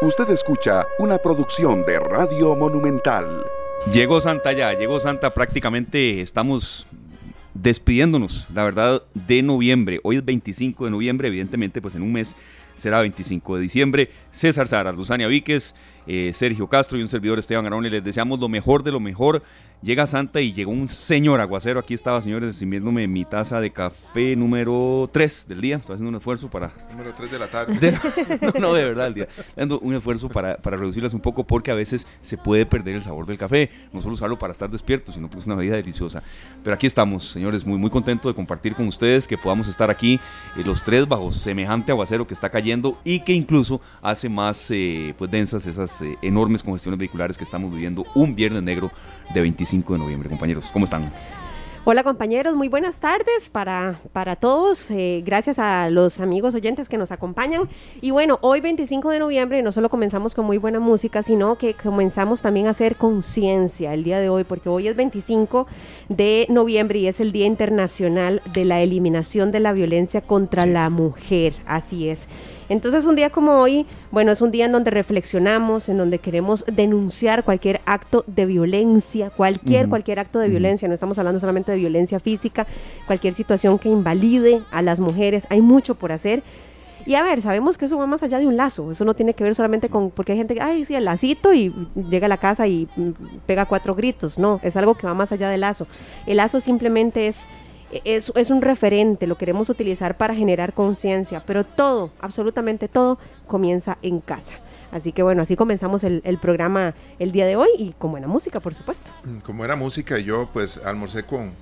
Usted escucha una producción de Radio Monumental. Llegó Santa ya, llegó Santa prácticamente, estamos despidiéndonos, la verdad, de noviembre. Hoy es 25 de noviembre, evidentemente, pues en un mes será 25 de diciembre. César Sara, Luzania Víquez, eh, Sergio Castro y un servidor Esteban Arone, les deseamos lo mejor de lo mejor Llega Santa y llegó un señor aguacero. Aquí estaba, señores, sirviéndome mi taza de café número 3 del día. Estoy haciendo un esfuerzo para. Número 3 de la tarde. no, no, de verdad, el día. Dando un esfuerzo para, para reducirlas un poco porque a veces se puede perder el sabor del café. No solo usarlo para estar despierto, sino que es una bebida deliciosa. Pero aquí estamos, señores, muy, muy contento de compartir con ustedes, que podamos estar aquí eh, los tres bajo semejante aguacero que está cayendo y que incluso hace más eh, pues densas esas eh, enormes congestiones vehiculares que estamos viviendo un viernes negro de 25 de noviembre. Compañeros, ¿cómo están? Hola compañeros, muy buenas tardes para, para todos. Eh, gracias a los amigos oyentes que nos acompañan. Y bueno, hoy 25 de noviembre no solo comenzamos con muy buena música, sino que comenzamos también a hacer conciencia el día de hoy, porque hoy es 25 de noviembre y es el Día Internacional de la Eliminación de la Violencia contra la Mujer. Así es. Entonces un día como hoy, bueno, es un día en donde reflexionamos, en donde queremos denunciar cualquier acto de violencia, cualquier, cualquier acto de violencia, no estamos hablando solamente de violencia física, cualquier situación que invalide a las mujeres, hay mucho por hacer. Y a ver, sabemos que eso va más allá de un lazo, eso no tiene que ver solamente con, porque hay gente que, ay, sí, el lacito y llega a la casa y mm, pega cuatro gritos, no, es algo que va más allá del lazo. El lazo simplemente es es, es, un referente, lo queremos utilizar para generar conciencia, pero todo, absolutamente todo, comienza en casa. Así que bueno, así comenzamos el, programa el día de hoy y con buena música, por supuesto. Mm, con buena música, yo pues almorcé con,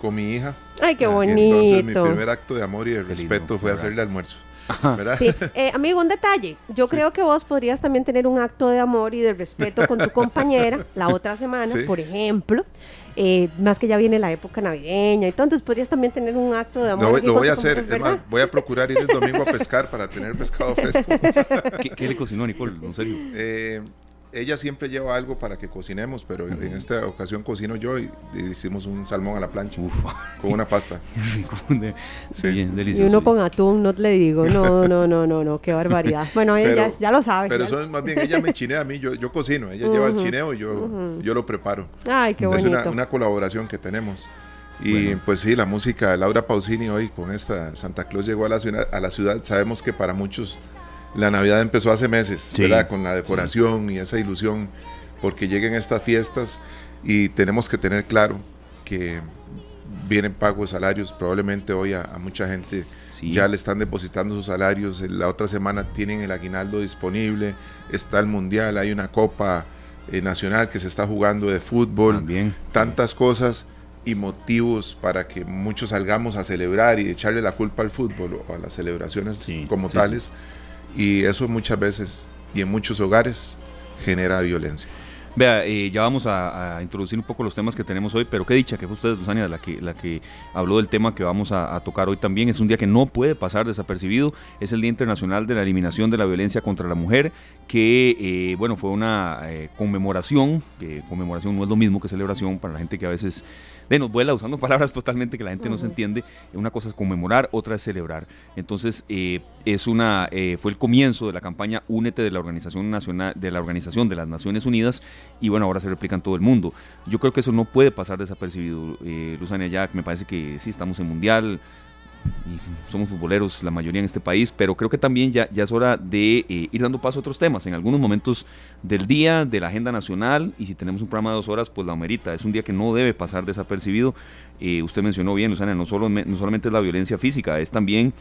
con mi hija. Ay, qué bonito. Entonces mi primer acto de amor y de respeto fue hacerle almuerzo. Sí. Eh, amigo, un detalle. Yo creo que vos podrías también tener un acto de amor y de respeto con tu compañera la otra semana, por ejemplo. Eh, más que ya viene la época navideña y entonces podrías también tener un acto de amor. lo voy a hacer, voy a procurar ir el domingo a pescar para tener pescado fresco. ¿Qué, le cocinó Nicole? ¿En serio? Eh, ella siempre lleva algo para que cocinemos, pero en esta ocasión cocino yo y, hicimos un salmón a la plancha con una pasta. sí. delicioso. Y uno con atún, no le digo, no, no, no, no, no, qué barbaridad. Bueno, ella ya, lo sabe. Pero eso es más bien, ella me chinea a mí, yo, yo cocino, ella lleva el chineo y yo, yo lo preparo. Ay, qué bonito. Es una, colaboración que tenemos. Y pues sí, la música de Laura Pausini hoy con esta Santa Claus llegó a la, ciudad, a la ciudad. Sabemos que para muchos la Navidad empezó hace meses, ¿verdad? Con la decoración y esa ilusión, porque lleguen estas fiestas y tenemos que tener claro que vienen pagos salarios, probablemente hoy a, mucha gente ya le están depositando sus salarios, la otra semana tienen el aguinaldo disponible, está el mundial, hay una copa eh, nacional que se está jugando de fútbol, También. tantas cosas y motivos para que muchos salgamos a celebrar y echarle la culpa al fútbol o a las celebraciones como tales y eso muchas veces y en muchos hogares genera violencia. Vea, eh, ya vamos a, introducir un poco los temas que tenemos hoy, pero qué dicha que fue usted, Susania, la que, la que habló del tema que vamos a, tocar hoy también. Es un día que no puede pasar desapercibido. Es el Día Internacional de la Eliminación de la Violencia contra la Mujer, que, eh, bueno, fue una eh, conmemoración. conmemoración no es lo mismo que celebración para la gente que a veces de nos vuela usando palabras totalmente que la gente no se entiende. Una cosa es conmemorar, otra es celebrar. Entonces, eh, es una, eh, fue el comienzo de la campaña Únete de la Organización Nacional, de la Organización de las Naciones Unidas, y bueno, ahora se replica en todo el mundo. Yo creo que eso no puede pasar desapercibido, eh, Luzania Jack, me parece que sí, estamos en mundial, somos futboleros la mayoría en este país, pero creo que también ya, ya es hora de eh, ir dando paso a otros temas en algunos momentos del día, de la agenda nacional, y si tenemos un programa de dos horas, pues la amerita. Es un día que no debe pasar desapercibido. Eh, usted mencionó bien, Luzana, no, solo, no solamente es la violencia física, es también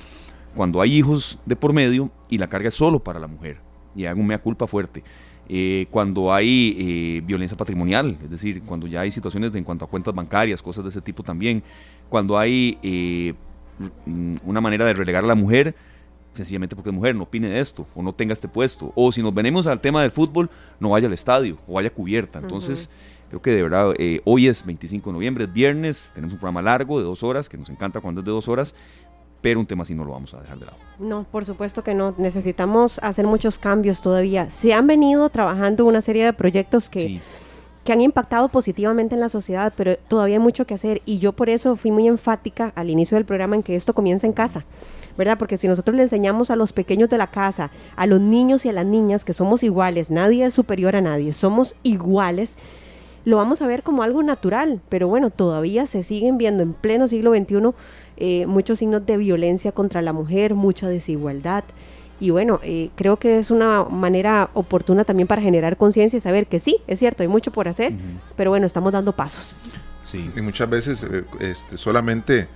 cuando hay hijos de por medio y la carga es solo para la mujer. Y hago un mea culpa fuerte. Eh, cuando hay violencia patrimonial, es decir, cuando ya hay situaciones en cuanto a cuentas bancarias, cosas de ese tipo también, cuando hay una manera de relegar a la mujer sencillamente porque es mujer, no opine de esto, o no tenga este puesto, o si nos venimos al tema del fútbol, no vaya al estadio, o vaya cubierta. Entonces, creo que de verdad, eh, hoy es 25 de noviembre, es viernes, tenemos un programa largo de dos horas, que nos encanta cuando es de dos horas, pero un tema así no lo vamos a dejar de lado. No, por supuesto que no, necesitamos hacer muchos cambios todavía. Se han venido trabajando una serie de proyectos que que han impactado positivamente en la sociedad, pero todavía hay mucho que hacer y yo por eso fui muy enfática al inicio del programa en que esto comienza en casa. ¿verdad? Porque si nosotros le enseñamos a los pequeños de la casa, a los niños y a las niñas que somos iguales, nadie es superior a nadie, somos iguales, lo vamos a ver como algo natural, pero bueno, todavía se siguen viendo en pleno siglo XXI eh, muchos signos de violencia contra la mujer, mucha desigualdad. Y bueno, eh, creo que es una manera oportuna también para generar conciencia y saber que sí, es cierto, hay mucho por hacer, pero bueno, estamos dando pasos. Sí. Y muchas veces eh, este, solamente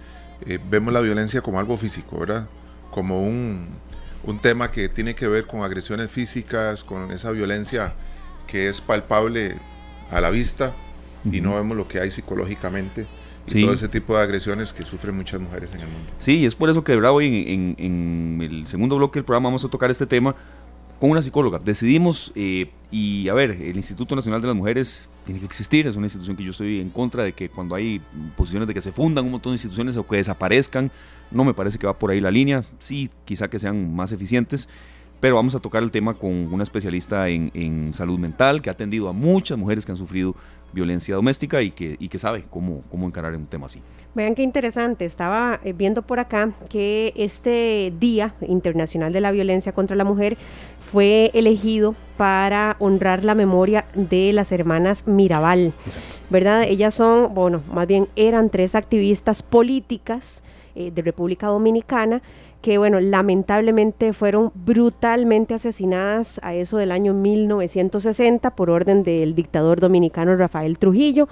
eh, vemos la violencia como algo físico, ¿verdad? Como un, un, tema que tiene que ver con agresiones físicas, con esa violencia que es palpable a la vista y no vemos lo que hay psicológicamente y todo ese tipo de agresiones que sufren muchas mujeres en el mundo. Sí, es por eso que hoy en, en, el segundo bloque del programa vamos a tocar este tema con una psicóloga. Decidimos, eh, y a ver, el Instituto Nacional de las Mujeres tiene que existir, es una institución que yo estoy en contra de que cuando hay posiciones de que se fundan un montón de instituciones o que desaparezcan, no me parece que va por ahí la línea, sí, quizá que sean más eficientes, pero vamos a tocar el tema con una especialista en, en salud mental que ha atendido a muchas mujeres que han sufrido violencia doméstica y que, y que sabe cómo, cómo encarar un tema así. Vean qué interesante, estaba eh, viendo por acá que este Día Internacional de la Violencia contra la Mujer fue elegido para honrar la memoria de las hermanas Mirabal, ¿verdad? Ellas son, bueno, más bien eran tres activistas políticas eh, de República Dominicana que bueno, lamentablemente fueron brutalmente asesinadas a eso del año 1960 por orden del dictador dominicano Rafael Trujillo.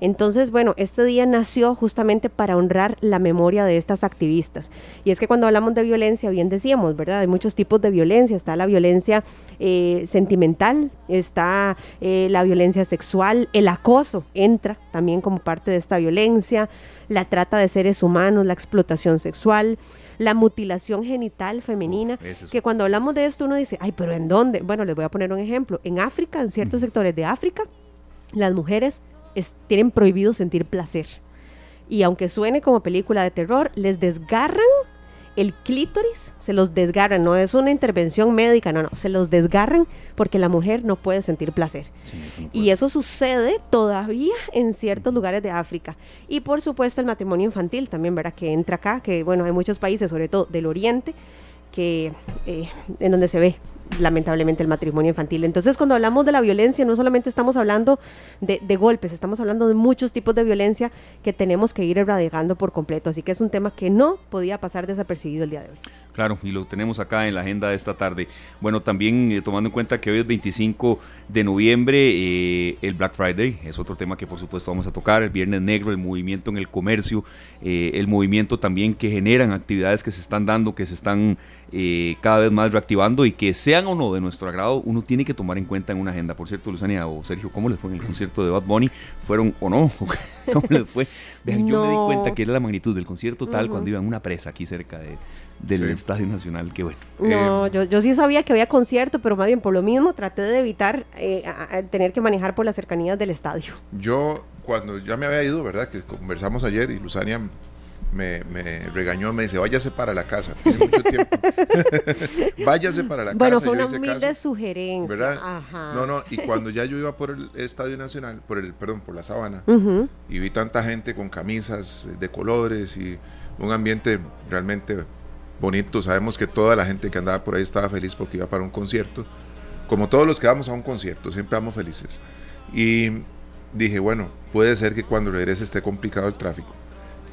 Entonces, bueno, este día nació justamente para honrar la memoria de estas activistas. Y es que cuando hablamos de violencia, bien decíamos, ¿verdad? Hay muchos tipos de violencia. Está la violencia eh, sentimental, está eh, la violencia sexual, el acoso entra también como parte de esta violencia, la trata de seres humanos, la explotación sexual la mutilación genital femenina, que cuando hablamos de esto uno dice, ay, pero ¿en dónde? Bueno, les voy a poner un ejemplo. En África, en ciertos sectores de África, las mujeres tienen prohibido sentir placer. Y aunque suene como película de terror, les desgarran el clítoris, se los desgarran, no es una intervención médica, no, no, se los desgarran porque la mujer no puede sentir placer. y eso sucede todavía en ciertos lugares de África. Y por supuesto el matrimonio infantil también, ¿verdad? Que entra acá, que bueno, hay muchos países, sobre todo del oriente, que eh, en donde se ve lamentablemente el matrimonio infantil. Entonces, cuando hablamos de la violencia, no solamente estamos hablando de, golpes, estamos hablando de muchos tipos de violencia que tenemos que ir erradicando por completo. Así que es un tema que no podía pasar desapercibido el día de hoy. Claro, y lo tenemos acá en la agenda de esta tarde. Bueno, también eh, tomando en cuenta que hoy es 25 de noviembre, eh, el Black Friday es otro tema que por supuesto vamos a tocar, el Viernes Negro, el movimiento en el comercio, eh, el movimiento también que generan actividades que se están dando, que se están cada vez más reactivando y que sean o no de nuestro agrado, uno tiene que tomar en cuenta en una agenda. Por cierto, Luzania o Sergio, ¿cómo les fue en el concierto de Bad Bunny? ¿Fueron o no? ¿Cómo les fue? Vean, yo me di cuenta que era la magnitud del concierto tal cuando iba en una presa aquí cerca de del Estadio Nacional, qué bueno. No, yo, yo sí sabía que había concierto, pero más bien por lo mismo traté de evitar eh, tener que manejar por las cercanías del estadio. Yo, cuando ya me había ido, ¿verdad? Que conversamos ayer y Luzania me, regañó, me dice, váyase para la casa. Tiene mucho tiempo. váyase para la casa. Bueno, fue una humilde sugerencia. ¿Verdad? No, no, y cuando ya yo iba por el Estadio Nacional, por el, perdón, por la sabana, y vi tanta gente con camisas de colores y un ambiente realmente bonito. Sabemos que toda la gente que andaba por ahí estaba feliz porque iba para un concierto. Como todos los que vamos a un concierto, siempre vamos felices. Y dije, bueno, puede ser que cuando regrese esté complicado el tráfico.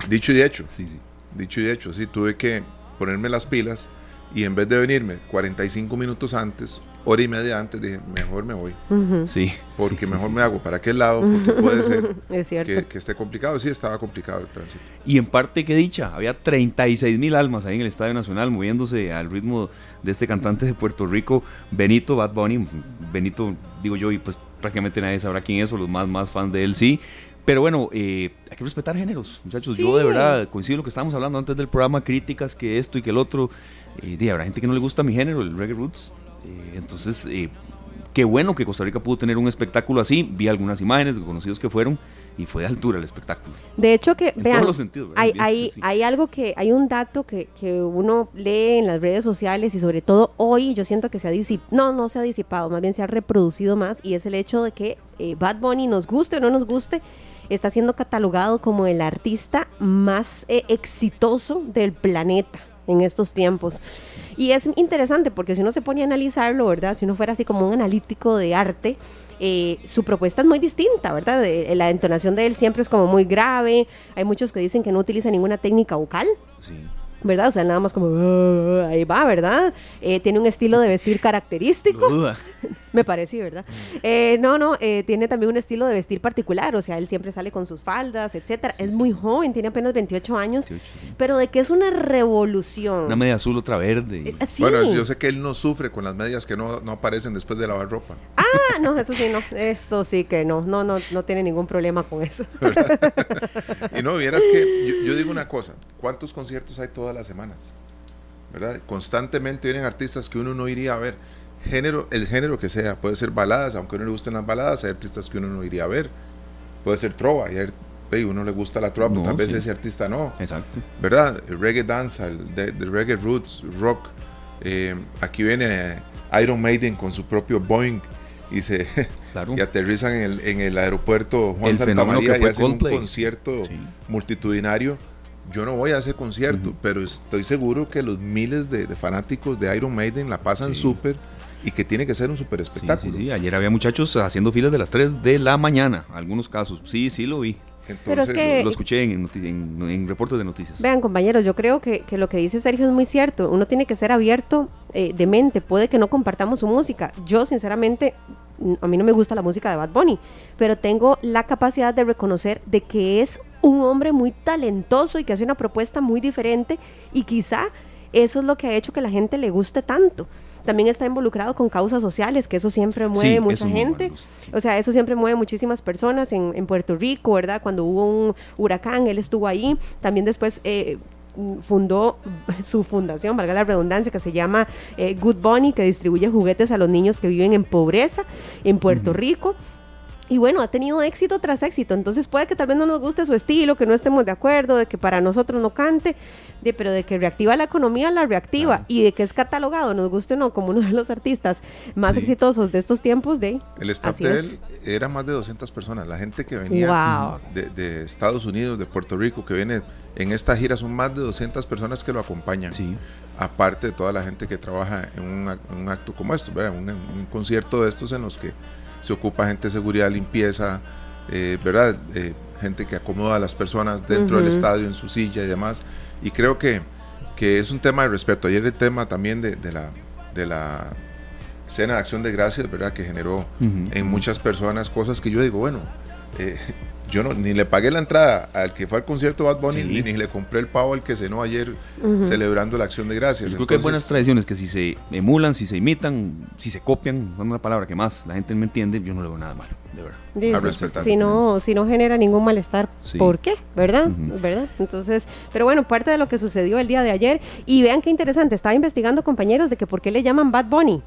Dicho y hecho. Sí, sí. Dicho y hecho, sí, tuve que ponerme las pilas y en vez de venirme 45 minutos antes, hora y media antes, dije, mejor me voy. Sí. Porque mejor me hago para aquel lado, porque puede ser que, esté complicado. Sí, estaba complicado el tránsito. Y en parte, qué dicha, había 36 mil almas ahí en el Estadio Nacional moviéndose al ritmo de este cantante de Puerto Rico, Benito Bad Bunny. Benito, digo yo, y pues prácticamente nadie sabrá quién es, o los más, más fans de él sí. Pero bueno, eh, hay que respetar géneros, muchachos. Yo de verdad coincido con lo que estábamos hablando antes del programa, críticas que esto y que el otro. Eh, habrá gente que no le gusta mi género, el reggae roots. Eh, entonces, eh, qué bueno que Costa Rica pudo tener un espectáculo así. Vi algunas imágenes de conocidos que fueron y fue de altura el espectáculo. De hecho que, vean, hay, hay, hay, algo que, hay un dato que, que, uno lee en las redes sociales y sobre todo hoy yo siento que se ha disipado, no, no se ha disipado, más bien se ha reproducido más y es el hecho de que Bad Bunny nos guste o no nos guste, está siendo catalogado como el artista más exitoso del planeta en estos tiempos. Y es interesante porque si uno se pone a analizarlo, ¿verdad? Si uno fuera así como un analítico de arte, eh, su propuesta es muy distinta, ¿verdad? la entonación de él siempre es como muy grave. Hay muchos que dicen que no utiliza ninguna técnica vocal. Sí. ¿verdad? O sea, nada más como, ah", ahí va, ¿verdad? Eh, tiene un estilo de vestir característico. Me parece, ¿verdad? Eh, no, no, eh, tiene también un estilo de vestir particular, o sea, él siempre sale con sus faldas, etcétera. es muy joven, tiene apenas 28 años, pero de que es una revolución. Una media azul, otra verde. Bueno, yo sé que él no sufre con las medias que no, no aparecen después de lavar ropa. Ah, no, eso sí, no, eso sí que no, no, no, no tiene ningún problema con eso. y no, vieras que yo, yo digo una cosa, ¿cuántos conciertos hay todas las semanas? ¿verdad? Constantemente vienen artistas que uno no iría a ver género, el género que sea, puede ser baladas, aunque no le gusten las baladas, hay artistas que uno no iría a ver, puede ser trova, y a uno le gusta la trova, pero tal vez ese artista no. Exacto. ¿Verdad? El reggae dance, el de, reggae roots, rock. Eh, aquí viene Iron Maiden con su propio Boeing y se y aterrizan en el, en el aeropuerto Juan Santa María y hacen un concierto multitudinario. Yo no voy a ese concierto, pero estoy seguro que los miles de, fanáticos de Iron Maiden la pasan súper y que tiene que ser un super espectáculo. Sí, sí, Ayer había muchachos haciendo filas de las 3 de la mañana, algunos casos. Sí, sí lo vi. Entonces, lo, escuché en, en, reportes de noticias. Vean, compañeros, yo creo que, lo que dice Sergio es muy cierto. Uno tiene que ser abierto eh, de mente. Puede que no compartamos su música. Yo, sinceramente, a mí no me gusta la música de Bad Bunny, pero tengo la capacidad de reconocer de que es un hombre muy talentoso y que hace una propuesta muy diferente y quizá eso es lo que ha hecho que la gente le guste tanto también está involucrado con causas sociales, que eso siempre mueve mucha gente. O sea, eso siempre mueve muchísimas personas en, en, Puerto Rico, ¿verdad? Cuando hubo un huracán, él estuvo ahí. También después... Eh, fundó su fundación, valga la redundancia, que se llama eh, Good Bunny, que distribuye juguetes a los niños que viven en pobreza en Puerto Rico. Y bueno, ha tenido éxito tras éxito. Entonces puede que tal vez no nos guste su estilo, que no estemos de acuerdo, de que para nosotros no cante, de, pero de que reactiva la economía, la reactiva. Y de que es catalogado, nos guste o no, como uno de los artistas más exitosos de estos tiempos. de El staff de él era más de 200 personas. La gente que venía de, Estados Unidos, de Puerto Rico, que viene en esta gira, son más de 200 personas que lo acompañan. Sí. Aparte de toda la gente que trabaja en un, acto como esto, un, un concierto de estos en los que se ocupa gente de seguridad, limpieza, eh, ¿verdad? Eh, gente que acomoda a las personas dentro del estadio, en su silla y demás. Y creo que, que es un tema de respeto. Ayer el tema también de, de la, de la cena de acción de gracias, ¿verdad? Que generó en muchas personas cosas que yo digo, bueno, eh, yo no, ni le pagué la entrada al que fue al concierto Bad Bunny, ni, le compré el pavo al que cenó ayer celebrando la acción de gracias. Yo creo que hay buenas tradiciones que si se emulan, si se imitan, si se copian, es una palabra que más la gente me entiende, yo no le veo nada malo, de verdad. si, no, si no genera ningún malestar, ¿por qué? ¿Verdad? ¿Verdad? Entonces, pero bueno, parte de lo que sucedió el día de ayer, y vean qué interesante, estaba investigando compañeros de que por qué le llaman Bad Bunny,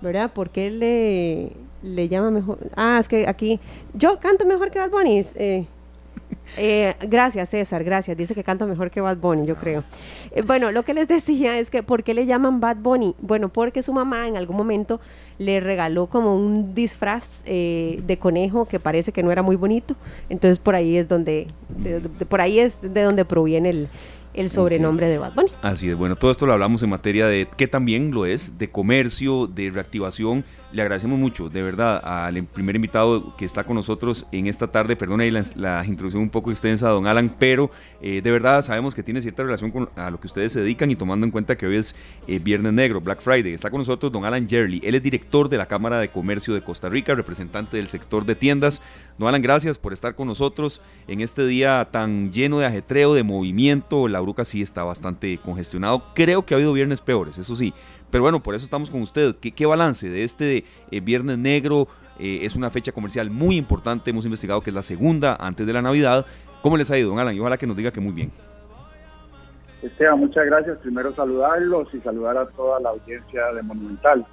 ¿verdad? ¿Por qué le le llama mejor. Ah, es que aquí. Yo canto mejor que Bad Bunny. Eh, eh, gracias, César, gracias. Dice que canto mejor que Bad Bunny, yo creo. Eh, bueno, lo que les decía es que, ¿por qué le llaman Bad Bunny? Bueno, porque su mamá en algún momento le regaló como un disfraz de conejo que parece que no era muy bonito. Entonces, por ahí es donde, por ahí es de donde proviene el, el sobrenombre de Bad Bunny. Así es, bueno, todo esto lo hablamos en materia de, que también lo es, de comercio, de reactivación. Le agradecemos mucho, de verdad, al primer invitado que está con nosotros en esta tarde. Perdona ahí la, introducción un poco extensa, don Alan, pero eh, de verdad sabemos que tiene cierta relación con a lo que ustedes se dedican y tomando en cuenta que hoy es eh, Viernes Negro, Black Friday. Está con nosotros don Alan Jerly. Él es director de la Cámara de Comercio de Costa Rica, representante del sector de tiendas. Don Alan, gracias por estar con nosotros en este día tan lleno de ajetreo, de movimiento. La Bruca sí está bastante congestionado. Creo que ha habido viernes peores, eso sí. Pero bueno, por eso estamos con usted. ¿Qué, balance de este eh, Viernes Negro? Eh, es una fecha comercial muy importante. Hemos investigado que es la segunda antes de la Navidad. ¿Cómo les ha ido, don Alan? Y ojalá que nos diga que muy bien. Esteban, muchas gracias. Primero saludarlos y saludar a toda la audiencia de Monumental.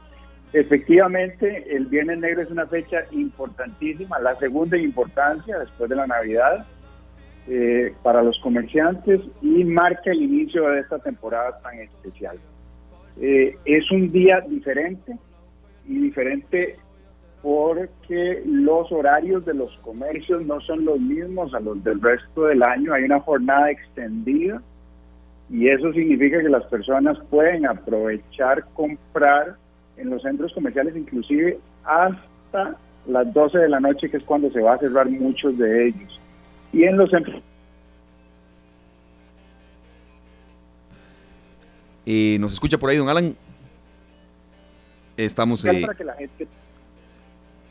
Efectivamente, el Viernes Negro es una fecha importantísima, la segunda importancia después de la Navidad eh, para los comerciantes y marca el inicio de esta temporada tan especial. Eh, es un día diferente y diferente porque los horarios de los comercios no son los mismos a los del resto del año. Hay una jornada extendida Y eso significa que las personas pueden aprovechar, comprar en los centros comerciales, inclusive hasta las 12 de la noche, que es cuando se va a cerrar muchos de ellos. Y en los centros... Eh, ¿Nos escucha por ahí, don Alan? Estamos... Eh... Para que la gente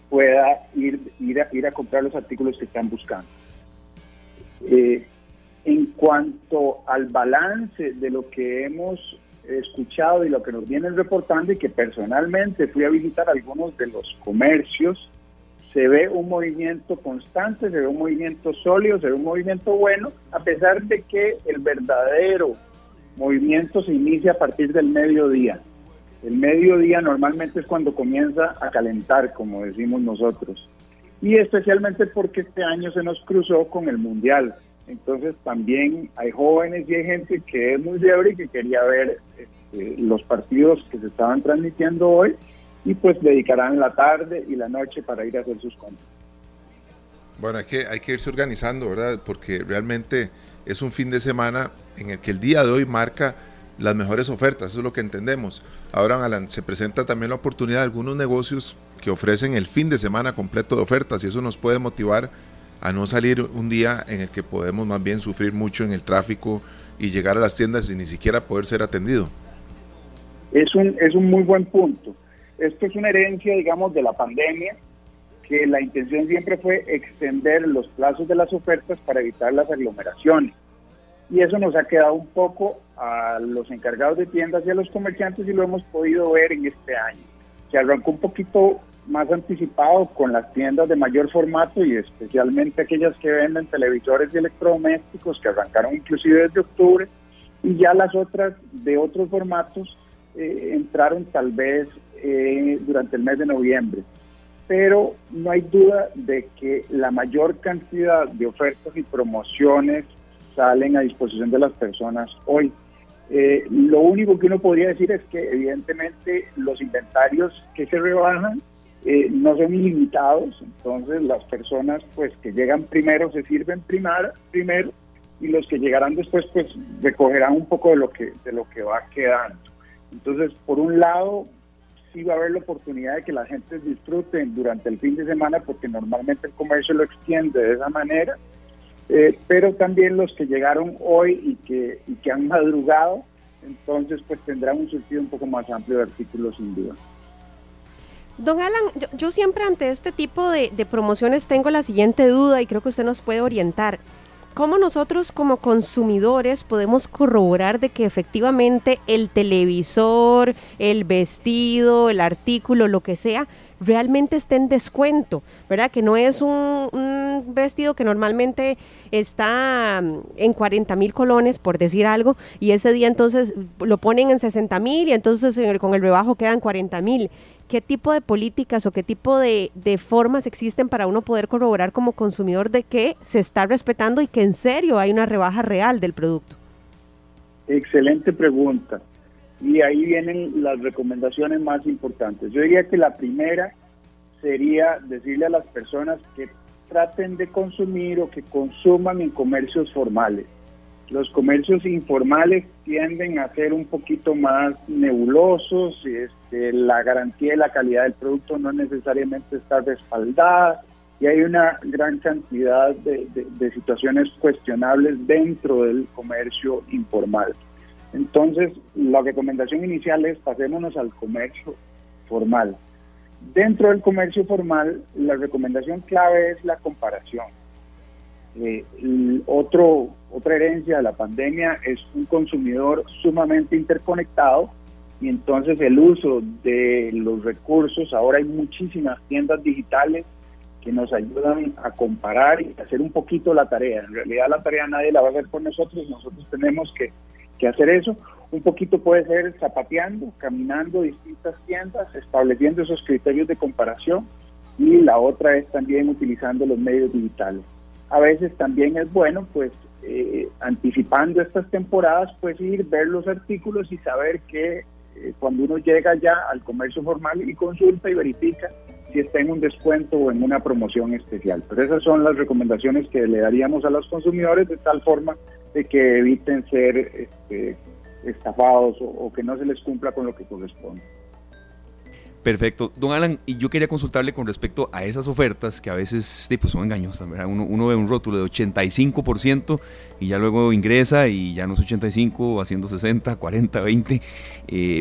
pueda ir, ir, a, ir a comprar los artículos que están buscando. Eh, en cuanto al balance de lo que hemos escuchado y lo que nos vienen reportando y que personalmente fui a visitar algunos de los comercios, se ve un movimiento constante, se ve un movimiento sólido, se ve un movimiento bueno, a pesar de que el verdadero movimiento se inicia a partir del mediodía. El mediodía normalmente es cuando comienza a calentar, como decimos nosotros. Y especialmente porque este año se nos cruzó con el Mundial. Entonces también hay jóvenes y hay gente que es muy fiebre y que quería ver este, los partidos que se estaban transmitiendo hoy y pues dedicarán la tarde y la noche para ir a hacer sus compras. Bueno, hay que, hay que irse organizando, ¿verdad? Porque realmente es un fin de semana en el que el día de hoy marca las mejores ofertas, eso es lo que entendemos. Ahora, Alan, se presenta también la oportunidad de algunos negocios que ofrecen el fin de semana completo de ofertas y eso nos puede motivar a no salir un día en el que podemos más bien sufrir mucho en el tráfico y llegar a las tiendas y ni siquiera poder ser atendido. Es un, es un muy buen punto. Esto es una herencia, digamos, de la pandemia, que la intención siempre fue extender los plazos de las ofertas para evitar las aglomeraciones. Y eso nos ha quedado un poco a los encargados de tiendas y a los comerciantes y lo hemos podido ver en este año. Se arrancó un poquito más anticipado con las tiendas de mayor formato y especialmente aquellas que venden televisores y electrodomésticos que arrancaron inclusive desde octubre y ya las otras de otros formatos eh, entraron tal vez eh, durante el mes de noviembre. Pero no hay duda de que la mayor cantidad de ofertas y promociones salen a disposición de las personas hoy. Eh, lo único que uno podría decir es que evidentemente los inventarios que se rebajan eh, no son ilimitados, entonces las personas pues que llegan primero se sirven primar, primero y los que llegarán después pues recogerán un poco de lo que de lo que va quedando. Entonces, por un lado, sí va a haber la oportunidad de que la gente disfruten durante el fin de semana porque normalmente el comercio lo extiende de esa manera eh, pero también los que llegaron hoy y que, y que han madrugado, entonces pues tendrán un sentido un poco más amplio de artículos sin duda. Don Alan, yo, siempre ante este tipo de, promociones tengo la siguiente duda y creo que usted nos puede orientar. ¿Cómo nosotros como consumidores podemos corroborar de que efectivamente el televisor, el vestido, el artículo, lo que sea, realmente esté en descuento, ¿verdad? Que no es un, vestido que normalmente está mm, en 40 mil colones, por decir algo, y ese día entonces lo ponen en 60 mil y entonces con el rebajo quedan 40 mil. ¿Qué tipo de políticas o qué tipo de, de formas existen para uno poder corroborar como consumidor de que se está respetando y que en serio hay una rebaja real del producto? Excelente pregunta. Y ahí vienen las recomendaciones más importantes. Yo diría que la primera sería decirle a las personas que traten de consumir o que consuman en comercios formales. Los comercios informales tienden a ser un poquito más nebulosos, este, la garantía de la calidad del producto no necesariamente está respaldada y hay una gran cantidad de situaciones cuestionables dentro del comercio informal. Entonces, la recomendación inicial es pasémonos al comercio formal. Dentro del comercio formal, la recomendación clave es la comparación. Eh, otro, otra herencia de la pandemia es un consumidor sumamente interconectado y entonces el uso de los recursos, ahora hay muchísimas tiendas digitales que nos ayudan a comparar y hacer un poquito la tarea. En realidad la tarea nadie la va a hacer por nosotros, nosotros tenemos que que hacer eso. Un poquito puede ser zapateando, caminando distintas tiendas, estableciendo esos criterios de comparación y la otra es también utilizando los medios digitales. A veces también es bueno, pues, eh, anticipando estas temporadas, pues ir, ver los artículos y saber que eh, cuando uno llega ya al comercio formal y consulta y verifica si está en un descuento o en una promoción especial. Pero esas son las recomendaciones que le daríamos a los consumidores de tal forma de que eviten ser este, estafados o, que no se les cumpla con lo que corresponde. Perfecto. Don Alan, y yo quería consultarle con respecto a esas ofertas que a veces pues, son engañosas. Uno, ve un rótulo de 85% y ya luego ingresa y ya no es 85, haciendo 60, 40, 20,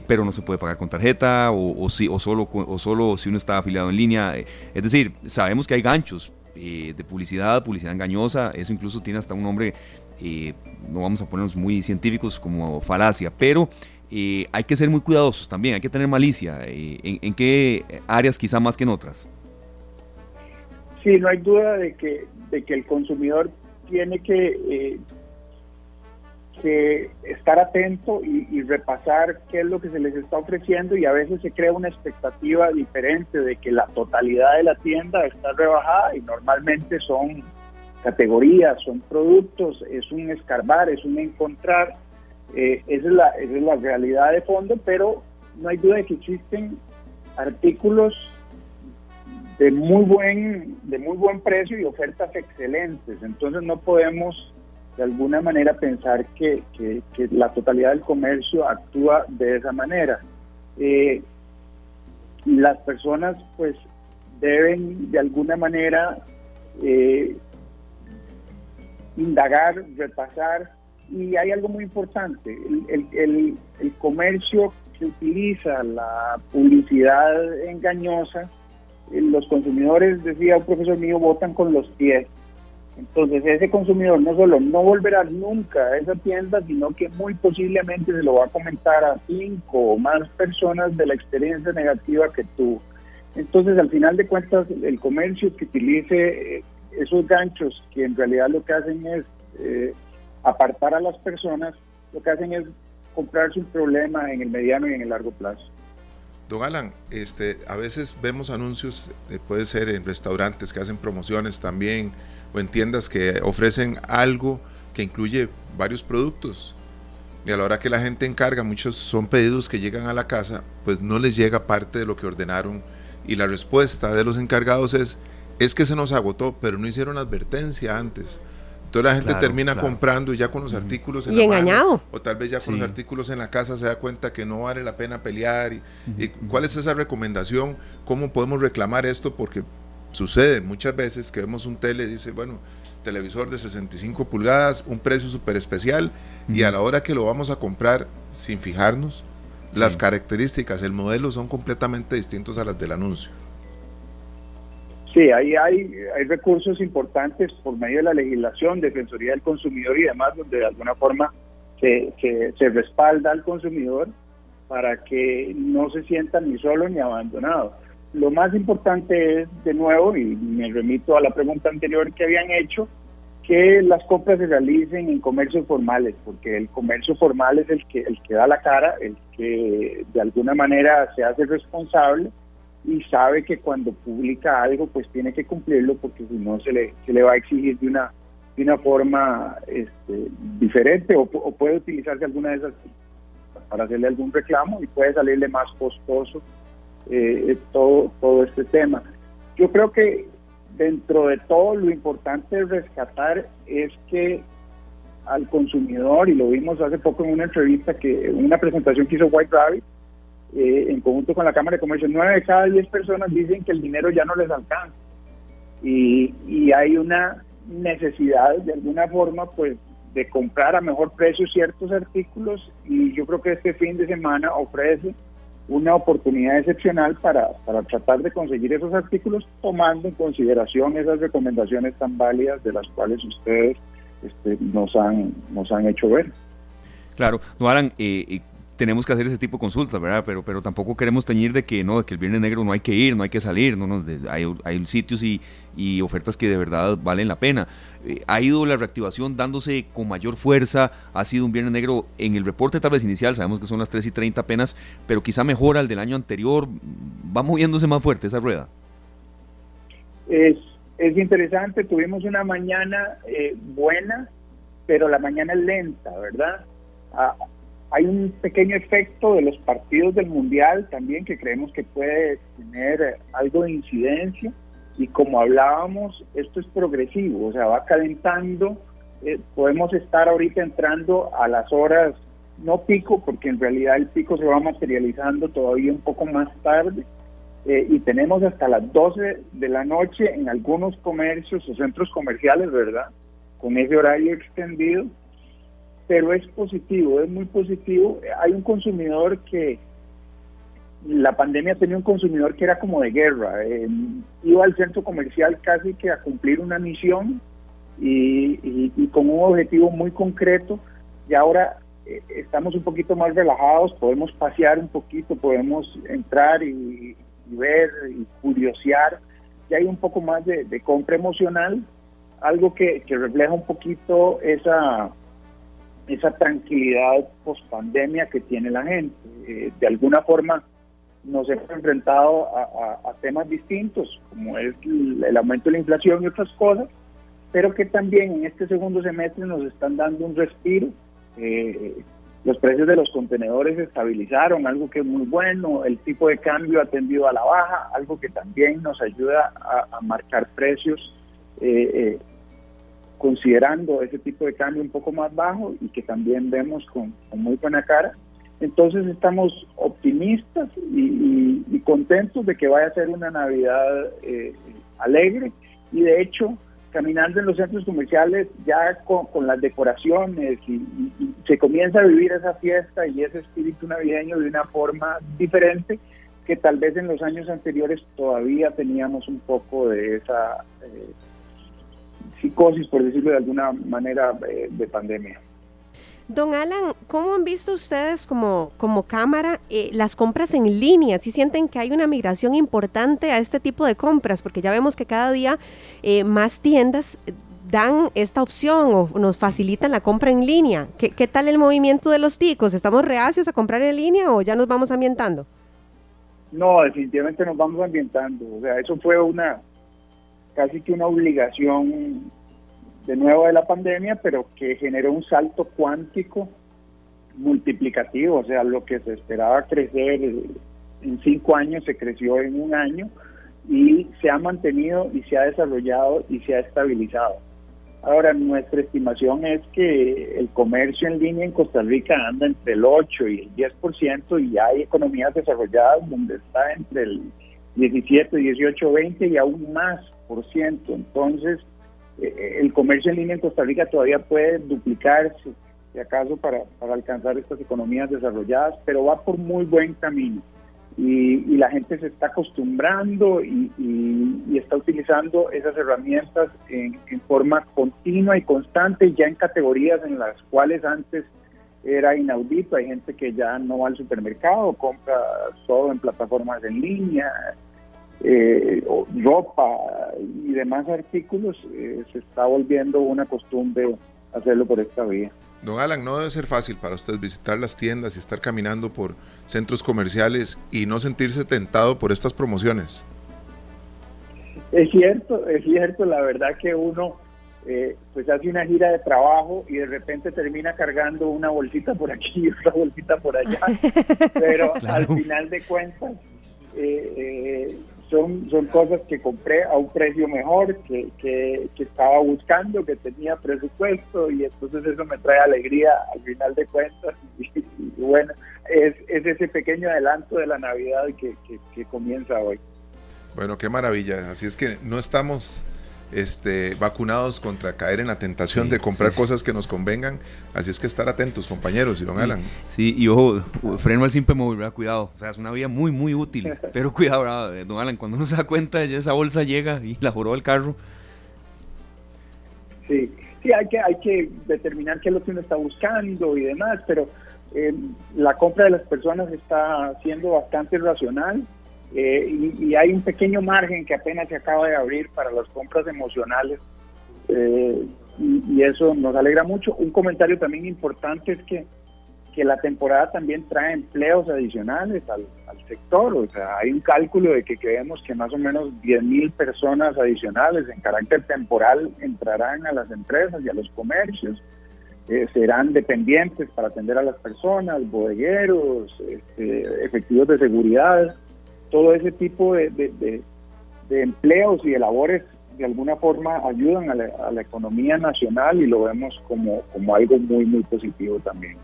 pero no se puede pagar con tarjeta o, o, si, solo si uno está afiliado en línea. Es decir, sabemos que hay ganchos eh, de publicidad, publicidad engañosa, eso incluso tiene hasta un nombre, eh, no vamos a ponernos muy científicos como falacia, pero eh, hay que ser muy cuidadosos también, hay que tener malicia. ¿en, qué áreas quizá más que en otras? Sí, no hay duda de que, de que el consumidor tiene que que estar atento y, repasar qué es lo que se les está ofreciendo y a veces se crea una expectativa diferente de que la totalidad de la tienda está rebajada y normalmente son categorías, son productos, es un escarbar, es un encontrar, eh, esa, es la, esa es la realidad de fondo, pero no hay duda de que existen artículos de muy buen de muy buen precio y ofertas excelentes entonces no podemos de alguna manera pensar que, la totalidad del comercio actúa de esa manera. Eh, las personas pues deben de alguna manera eh, indagar, repasar y hay algo muy importante, el, el comercio que utiliza la publicidad engañosa, eh, los consumidores, decía un profesor mío, votan con los pies entonces ese consumidor no solo no volverá nunca a esa tienda, sino que muy posiblemente se lo va a comentar a cinco o más personas de la experiencia negativa que tuvo. Entonces al final de cuentas el comercio que utilice eh, esos ganchos que en realidad lo que hacen es eh, apartar a las personas, lo que hacen es comprarse un problema en el mediano y en el largo plazo. Don Alan, este, a veces vemos anuncios, eh, puede ser en restaurantes que hacen promociones también, o en tiendas que ofrecen algo que incluye varios productos. Y a la hora que la gente encarga, muchos son pedidos que llegan a la casa, pues no les llega parte de lo que ordenaron. Y la respuesta de los encargados es, es que se nos agotó, pero no hicieron advertencia antes. Entonces la gente termina comprando y ya con los artículos en y engañado. o tal vez ya con los artículos en la casa se da cuenta que no vale la pena pelear. Y, y, cuál es esa recomendación? ¿Cómo podemos reclamar esto? Porque Sucede muchas veces que vemos un tele, dice, bueno, televisor de 65 pulgadas, un precio súper especial, y a la hora que lo vamos a comprar, sin fijarnos, las características, el modelo son completamente distintos a las del anuncio. Sí, ahí hay, hay recursos importantes por medio de la legislación, Defensoría del Consumidor y demás, donde de alguna forma se, se respalda al consumidor para que no se sienta ni solo ni abandonado. Lo más importante es, de nuevo, y me remito a la pregunta anterior que habían hecho, que las compras se realicen en comercios formales, porque el comercio formal es el que, el que da la cara, el que de alguna manera se hace responsable y sabe que cuando publica algo pues tiene que cumplirlo porque si no se le, se le va a exigir de una, de una forma este, diferente o, puede utilizarse alguna de esas para hacerle algún reclamo y puede salirle más costoso eh, todo, todo este tema. Yo creo que dentro de todo lo importante de rescatar es que al consumidor, y lo vimos hace poco en una entrevista, que una presentación que hizo White Rabbit, eh, en conjunto con la Cámara de Comercio, nueve de cada diez personas dicen que el dinero ya no les alcanza. Y, y hay una necesidad, de alguna forma, pues de comprar a mejor precio ciertos artículos y yo creo que este fin de semana ofrece una oportunidad excepcional para, para tratar de conseguir esos artículos tomando en consideración esas recomendaciones tan válidas de las cuales ustedes este, nos, han, nos han hecho ver. Claro, no harán, eh, tenemos que hacer ese tipo de consultas, ¿verdad? Pero, pero tampoco queremos teñir de que no, de que el Viernes Negro no hay que ir, no hay que salir, no, no hay, hay, sitios y, y, ofertas que de verdad valen la pena. Eh, ha ido la reactivación dándose con mayor fuerza, ha sido un Viernes Negro en el reporte tal vez inicial, sabemos que son las 3 y 30 apenas, pero quizá mejora el del año anterior, va moviéndose más fuerte esa rueda. Es, es interesante, tuvimos una mañana eh, buena, pero la mañana es lenta, ¿verdad? Ah, hay un pequeño efecto de los partidos del Mundial también que creemos que puede tener algo de incidencia. Y como hablábamos, esto es progresivo, o sea, va calentando. Eh, podemos estar ahorita entrando a las horas, no pico, porque en realidad el pico se va materializando todavía un poco más tarde, eh, y tenemos hasta las 12 de la noche en algunos comercios o centros comerciales, ¿verdad? Con ese horario extendido, pero es positivo, es muy positivo. Hay un consumidor que, la pandemia tenía un consumidor que era como de guerra, eh, iba al centro comercial casi que a cumplir una misión y, con un objetivo muy concreto y ahora eh, estamos un poquito más relajados, podemos pasear un poquito, podemos entrar y, ver y curiosear, y hay un poco más de, compra emocional, algo que, refleja un poquito esa, esa tranquilidad post pandemia que tiene la gente. Eh, de alguna forma nos hemos enfrentado a, temas distintos, como es el aumento de la inflación y otras cosas, pero que también en este segundo semestre nos están dando un respiro. Eh, los precios de los contenedores se estabilizaron, algo que es muy bueno, el tipo de cambio ha tendido a la baja, algo que también nos ayuda a, marcar precios eh, eh, considerando ese tipo de cambio un poco más bajo y que también vemos con, muy buena cara. Entonces estamos optimistas y, contentos de que vaya a ser una Navidad alegre y de hecho caminando en los centros comerciales ya con, las decoraciones y, se comienza a vivir esa fiesta y ese espíritu navideño de una forma diferente que tal vez en los años anteriores todavía teníamos un poco de esa eh, psicosis, por decirlo de alguna manera, eh, de pandemia. Don Alan, ¿cómo han visto ustedes como, como cámara eh, las compras en línea? ¿Si sienten que hay una migración importante a este tipo de compras? Porque ya vemos que cada día eh, más tiendas dan esta opción o nos facilitan la compra en línea. ¿Qué, ¿Qué, tal el movimiento de los ticos? ¿Estamos reacios a comprar en línea o ya nos vamos ambientando? No, definitivamente nos vamos ambientando. O sea, eso fue una casi que una obligación de nuevo de la pandemia, pero que generó un salto cuántico multiplicativo, o sea, lo que se esperaba crecer en cinco años se creció en un año y se ha mantenido y se ha desarrollado y se ha estabilizado. Ahora, nuestra estimación es que el comercio en línea en Costa Rica anda entre el 8 y el 10% y hay economías desarrolladas donde está entre el 17, 18, 20 y aún más. Entonces, eh, el comercio en línea en Costa Rica todavía puede duplicarse, si acaso, para, alcanzar estas economías desarrolladas, pero va por muy buen camino. Y, la gente se está acostumbrando y, está utilizando esas herramientas en, forma continua y constante, ya en categorías en las cuales antes era inaudito. Hay gente que ya no va al supermercado, compra todo en plataformas en línea, eh, ropa y demás artículos, eh, se está volviendo una costumbre hacerlo por esta vía. Don Alan, no debe ser fácil para usted visitar las tiendas y estar caminando por centros comerciales y no sentirse tentado por estas promociones. Es cierto, es cierto, la verdad que uno eh, pues hace una gira de trabajo y de repente termina cargando una bolsita por aquí y otra bolsita por allá, pero al final de cuentas eh, eh son, son cosas que compré a un precio mejor, que, que, estaba buscando, que tenía presupuesto y entonces eso me trae alegría al final de cuentas. Y, bueno, es, es, ese pequeño adelanto de la Navidad que, que comienza hoy. Bueno, qué maravilla. Así es que no estamos este, vacunados contra caer en la tentación de comprar cosas que nos convengan. Así es que estar atentos, compañeros, y don Alan. Sí, y ojo, freno al simple móvil, ¿verdad? Cuidado. O sea, es una vía muy, muy útil. Pero cuidado, ¿verdad? don Alan, cuando uno se da cuenta, ya esa bolsa llega y la joró el carro. Sí, sí, hay que, hay que determinar qué es lo que uno está buscando y demás, pero eh, la compra de las personas está siendo bastante racional eh, y, hay un pequeño margen que apenas se acaba de abrir para las compras emocionales eh, y, eso nos alegra mucho. Un comentario también importante es que, que la temporada también trae empleos adicionales al, sector, o sea, hay un cálculo de que creemos que más o menos 10 mil personas adicionales en carácter temporal entrarán a las empresas y a los comercios. Eh, serán dependientes para atender a las personas, bodegueros, este, efectivos de seguridad todo ese tipo de, empleos y de labores de alguna forma ayudan a la, economía nacional y lo vemos como, como algo muy, muy positivo también.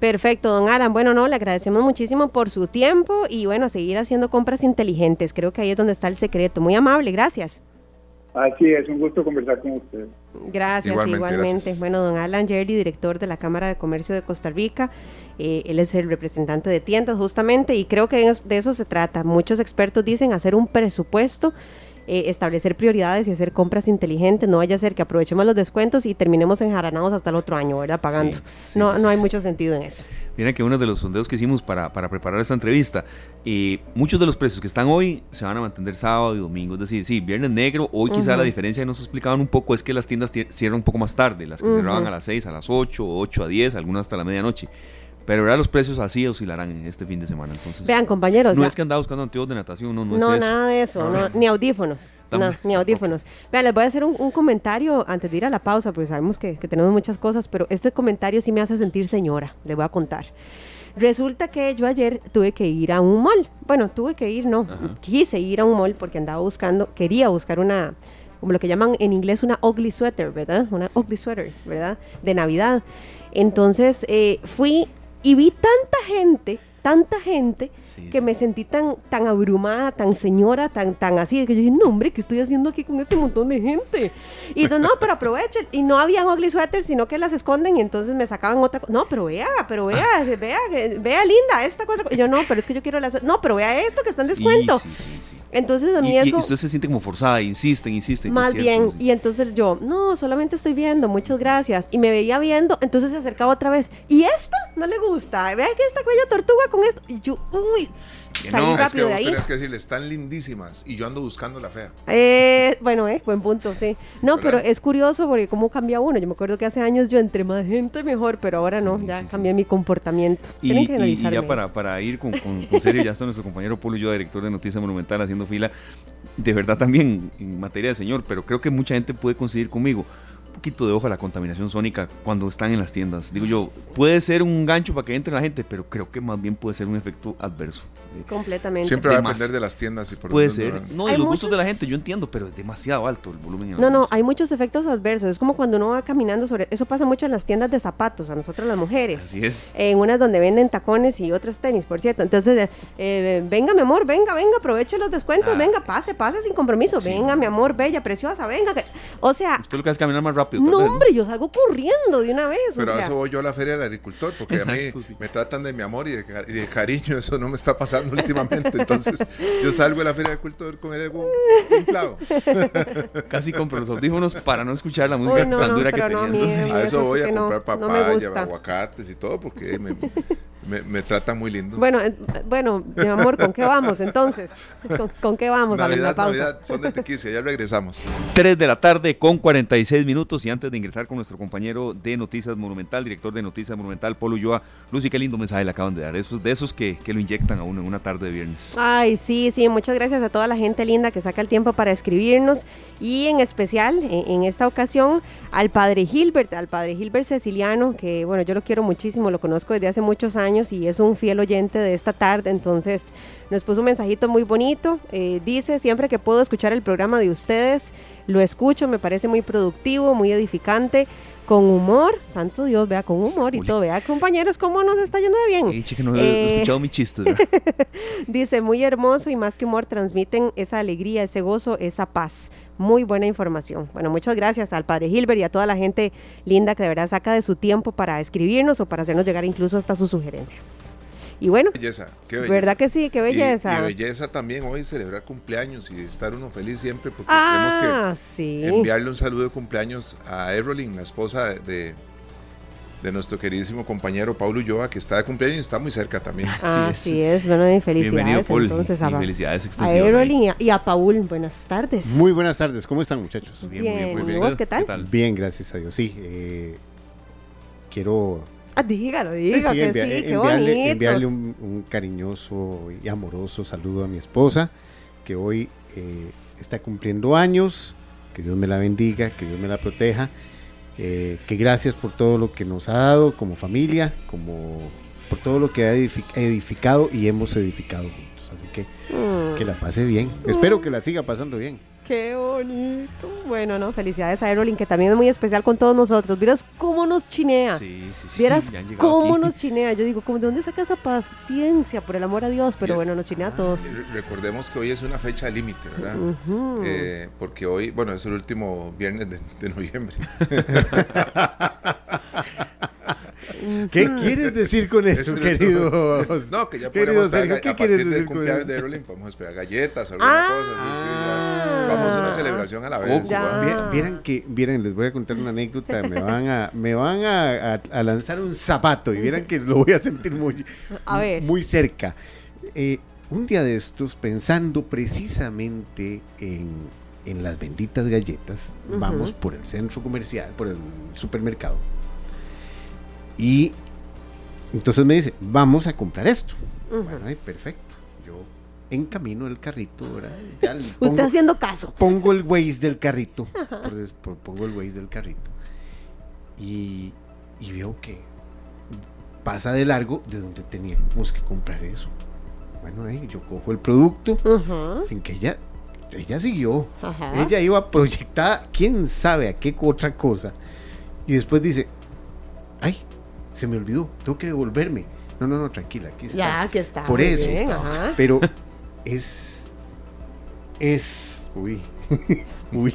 Perfecto, don Alan. Bueno, no, le agradecemos muchísimo por su tiempo y bueno, seguir haciendo compras inteligentes. Creo que ahí es donde está el secreto. Muy amable, gracias. Así es, un gusto conversar con usted. Gracias, igualmente. Bueno, don Alan Jerry, director de la Cámara de Comercio de Costa Rica, eh, él es el representante de tiendas justamente y creo que de eso se trata. Muchos expertos dicen hacer un presupuesto eh, establecer prioridades y hacer compras inteligentes. No vaya a ser que aprovechemos los descuentos y terminemos enjaranados hasta el otro año, ¿verdad? Pagando. no, no hay mucho sentido en eso. Miren que uno de los sondeos que hicimos para, para preparar esta entrevista, y muchos de los precios que están hoy se van a mantener sábado y domingo. Es decir, sí, viernes negro, hoy quizá la diferencia que nos explicaban un poco es que las tiendas cierran un poco más tarde, las que cerraban a las 6, a las 8, 8 a 10, algunas hasta la medianoche. Pero ahora los precios así oscilarán este fin de semana. Entonces, Vean, compañeros. No es que andaba buscando anteojos de natación, no, no, no es nada de eso, ni audífonos. No, ni audífonos. Vean, les voy a hacer un, comentario antes de ir a la pausa, porque sabemos que, tenemos muchas cosas, pero este comentario sí me hace sentir señora, le voy a contar. Resulta que yo ayer tuve que ir a un mall. Bueno, tuve que ir, no, quise ir a un mall porque andaba buscando, quería buscar una, como lo que llaman en inglés una ugly sweater, ¿verdad? Una ugly sweater, ¿verdad? De Navidad. Entonces eh, fui y vi tanta gente, tanta gente, que me sentí tan, tan abrumada, tan señora, tan, tan así, que yo dije, no hombre, ¿qué estoy haciendo aquí con este montón de gente? Y no, no, pero aprovechen. Y no había ugly sweaters, sino que las esconden y entonces me sacaban otra cosa. No, pero vea, pero vea, vea, vea, linda, esta cosa. Y yo no, pero es que yo quiero las... No, pero vea esto que está en descuento. Sí, sí, sí, entonces a mí eso... Y usted se siente como forzada, insiste, insiste. Más bien, y entonces yo, no, solamente estoy viendo, muchas gracias. Y me veía viendo, entonces se acercaba otra vez. ¿Y esto? No le gusta. Vea que esta cuello tortuga con esto. Y yo, uy, salí rápido de ahí. que decirle, están lindísimas y yo ando buscando la fea. Eh, bueno, eh, buen punto, sí. No, pero es curioso porque cómo cambia uno. Yo me acuerdo que hace años yo entre más gente mejor, pero ahora no, ya cambié mi comportamiento. Y, ya para, para ir con, con, serio, ya está nuestro compañero Polo yo, director de Noticias Monumental, haciendo fila. De verdad también en materia de señor, pero creo que mucha gente puede coincidir conmigo poquito de ojo a la contaminación sónica cuando están en las tiendas. Digo yo, puede ser un gancho para que entre la gente, pero creo que más bien puede ser un efecto adverso. Completamente. Siempre va a depender de las tiendas y por Puede ser. No, y los gustos de la gente, yo entiendo, pero es demasiado alto el volumen. no, no, hay muchos efectos adversos. Es como cuando uno va caminando sobre. Eso pasa mucho en las tiendas de zapatos, a nosotros las mujeres. Así es. En unas donde venden tacones y otros tenis, por cierto. Entonces, eh, eh, venga, mi amor, venga, venga, aproveche los descuentos, ah. venga, pase, pase sin compromiso. Venga, mi amor, bella, preciosa, venga. O sea. Usted lo que hace es caminar más rápido. No, hombre, yo salgo corriendo de una vez. Pero a eso voy yo a la feria del agricultor, porque a mí me tratan de mi amor y de, cariño, eso no me está pasando últimamente. Entonces, yo salgo de la feria del agricultor con el ego inflado. Casi compro los audífonos para no escuchar la música tan dura que tenía. a eso voy a comprar papaya, aguacates y todo, porque me, me, trata muy lindo. Bueno, bueno, mi amor, ¿con qué vamos entonces? ¿Con, qué vamos Navidad, a la pausa? Navidad, son de Tequila, ya regresamos. 3 de la tarde con 46 minutos y antes de ingresar con nuestro compañero de Noticias Monumental, director de Noticias Monumental, Polo Ulloa. Lucy, qué lindo mensaje le acaban de dar, esos, de esos que, que lo inyectan a uno en una tarde de viernes. Ay, sí, sí, muchas gracias a toda la gente linda que saca el tiempo para escribirnos y en especial en, en esta ocasión al padre Gilbert, al padre Gilbert Ceciliano, que bueno, yo lo quiero muchísimo, lo conozco desde hace muchos años y es un fiel oyente de esta tarde, entonces nos puso un mensajito muy bonito. Eh, dice, siempre que puedo escuchar el programa de ustedes, lo escucho, me parece muy productivo, muy edificante, con humor, santo Dios, vea, con humor y todo, vea, compañeros, cómo nos está yendo de bien. no he escuchado mi chiste. dice, muy hermoso y más que humor, transmiten esa alegría, ese gozo, esa paz. Muy buena información. Bueno, muchas gracias al padre Gilbert y a toda la gente linda que de verdad saca de su tiempo para escribirnos o para hacernos llegar incluso hasta sus sugerencias. Y bueno, belleza, ¿verdad que sí? Qué belleza. Y, belleza también hoy celebrar cumpleaños y estar uno feliz siempre porque tenemos ah, que enviarle un saludo de cumpleaños a Errolyn, la esposa de, de nuestro queridísimo compañero Paulo Ulloa, que está de cumpleaños y está muy cerca también. Así es. bueno, y felicidades. Bienvenido, Paul. Entonces, a, felicidades extensivas. y a, Paul, buenas tardes. Muy buenas tardes, ¿cómo están muchachos? Bien, bien, muy bien. ¿Y vos qué tal? Bien, gracias a Dios, sí. Eh, quiero... Ah, dígalo, dígalo, sí, sí, qué enviarle, enviarle un, cariñoso y amoroso saludo a mi esposa, que hoy eh, está cumpliendo años, que Dios me la bendiga, que Dios me la proteja eh, que gracias por todo lo que nos ha dado como familia, como por todo lo que ha edificado y hemos edificado juntos. Así que que la pase bien. Espero que la siga pasando bien. Qué bonito. Bueno, no, felicidades a Aerolink, que también es muy especial con todos nosotros. Vieras cómo nos chinea. Sí, sí, sí. Vieras cómo nos chinea. Yo digo, ¿de dónde saca esa paciencia? Por el amor a Dios, pero bueno, nos chinea a todos. Recordemos que hoy es una fecha límite, ¿verdad? Eh, porque hoy, bueno, es el último viernes de, de noviembre. ¿Qué quieres decir con eso, querido? No, que ya querido Sergio, ¿qué quieres decir con eso? de Erolin podemos esperar galletas, alguna ah, cosa. Vamos a una celebración a la vez. Vieran que, vieran, les voy a contar una anécdota. Me van a, me van a, a, lanzar un zapato y vieran que lo voy a sentir muy, muy cerca. Eh, un día de estos, pensando precisamente en, en las benditas galletas, vamos por el centro comercial, por el supermercado y entonces me dice, vamos a comprar esto. Bueno, perfecto. Yo en camino del carrito, ¿verdad? Usted haciendo caso. Pongo el Waze del carrito. pongo el Waze del carrito. Y, y veo que pasa de largo de donde teníamos que comprar eso. Bueno, ahí yo cojo el producto sin que ella, ella siguió. Ella iba proyectada, quién sabe a qué otra cosa. Y después dice, se me olvidó, tengo que devolverme. No, no, no, tranquila, aquí está. Ya, aquí está. Por eso está. Pero es. Es. Uy. Uy.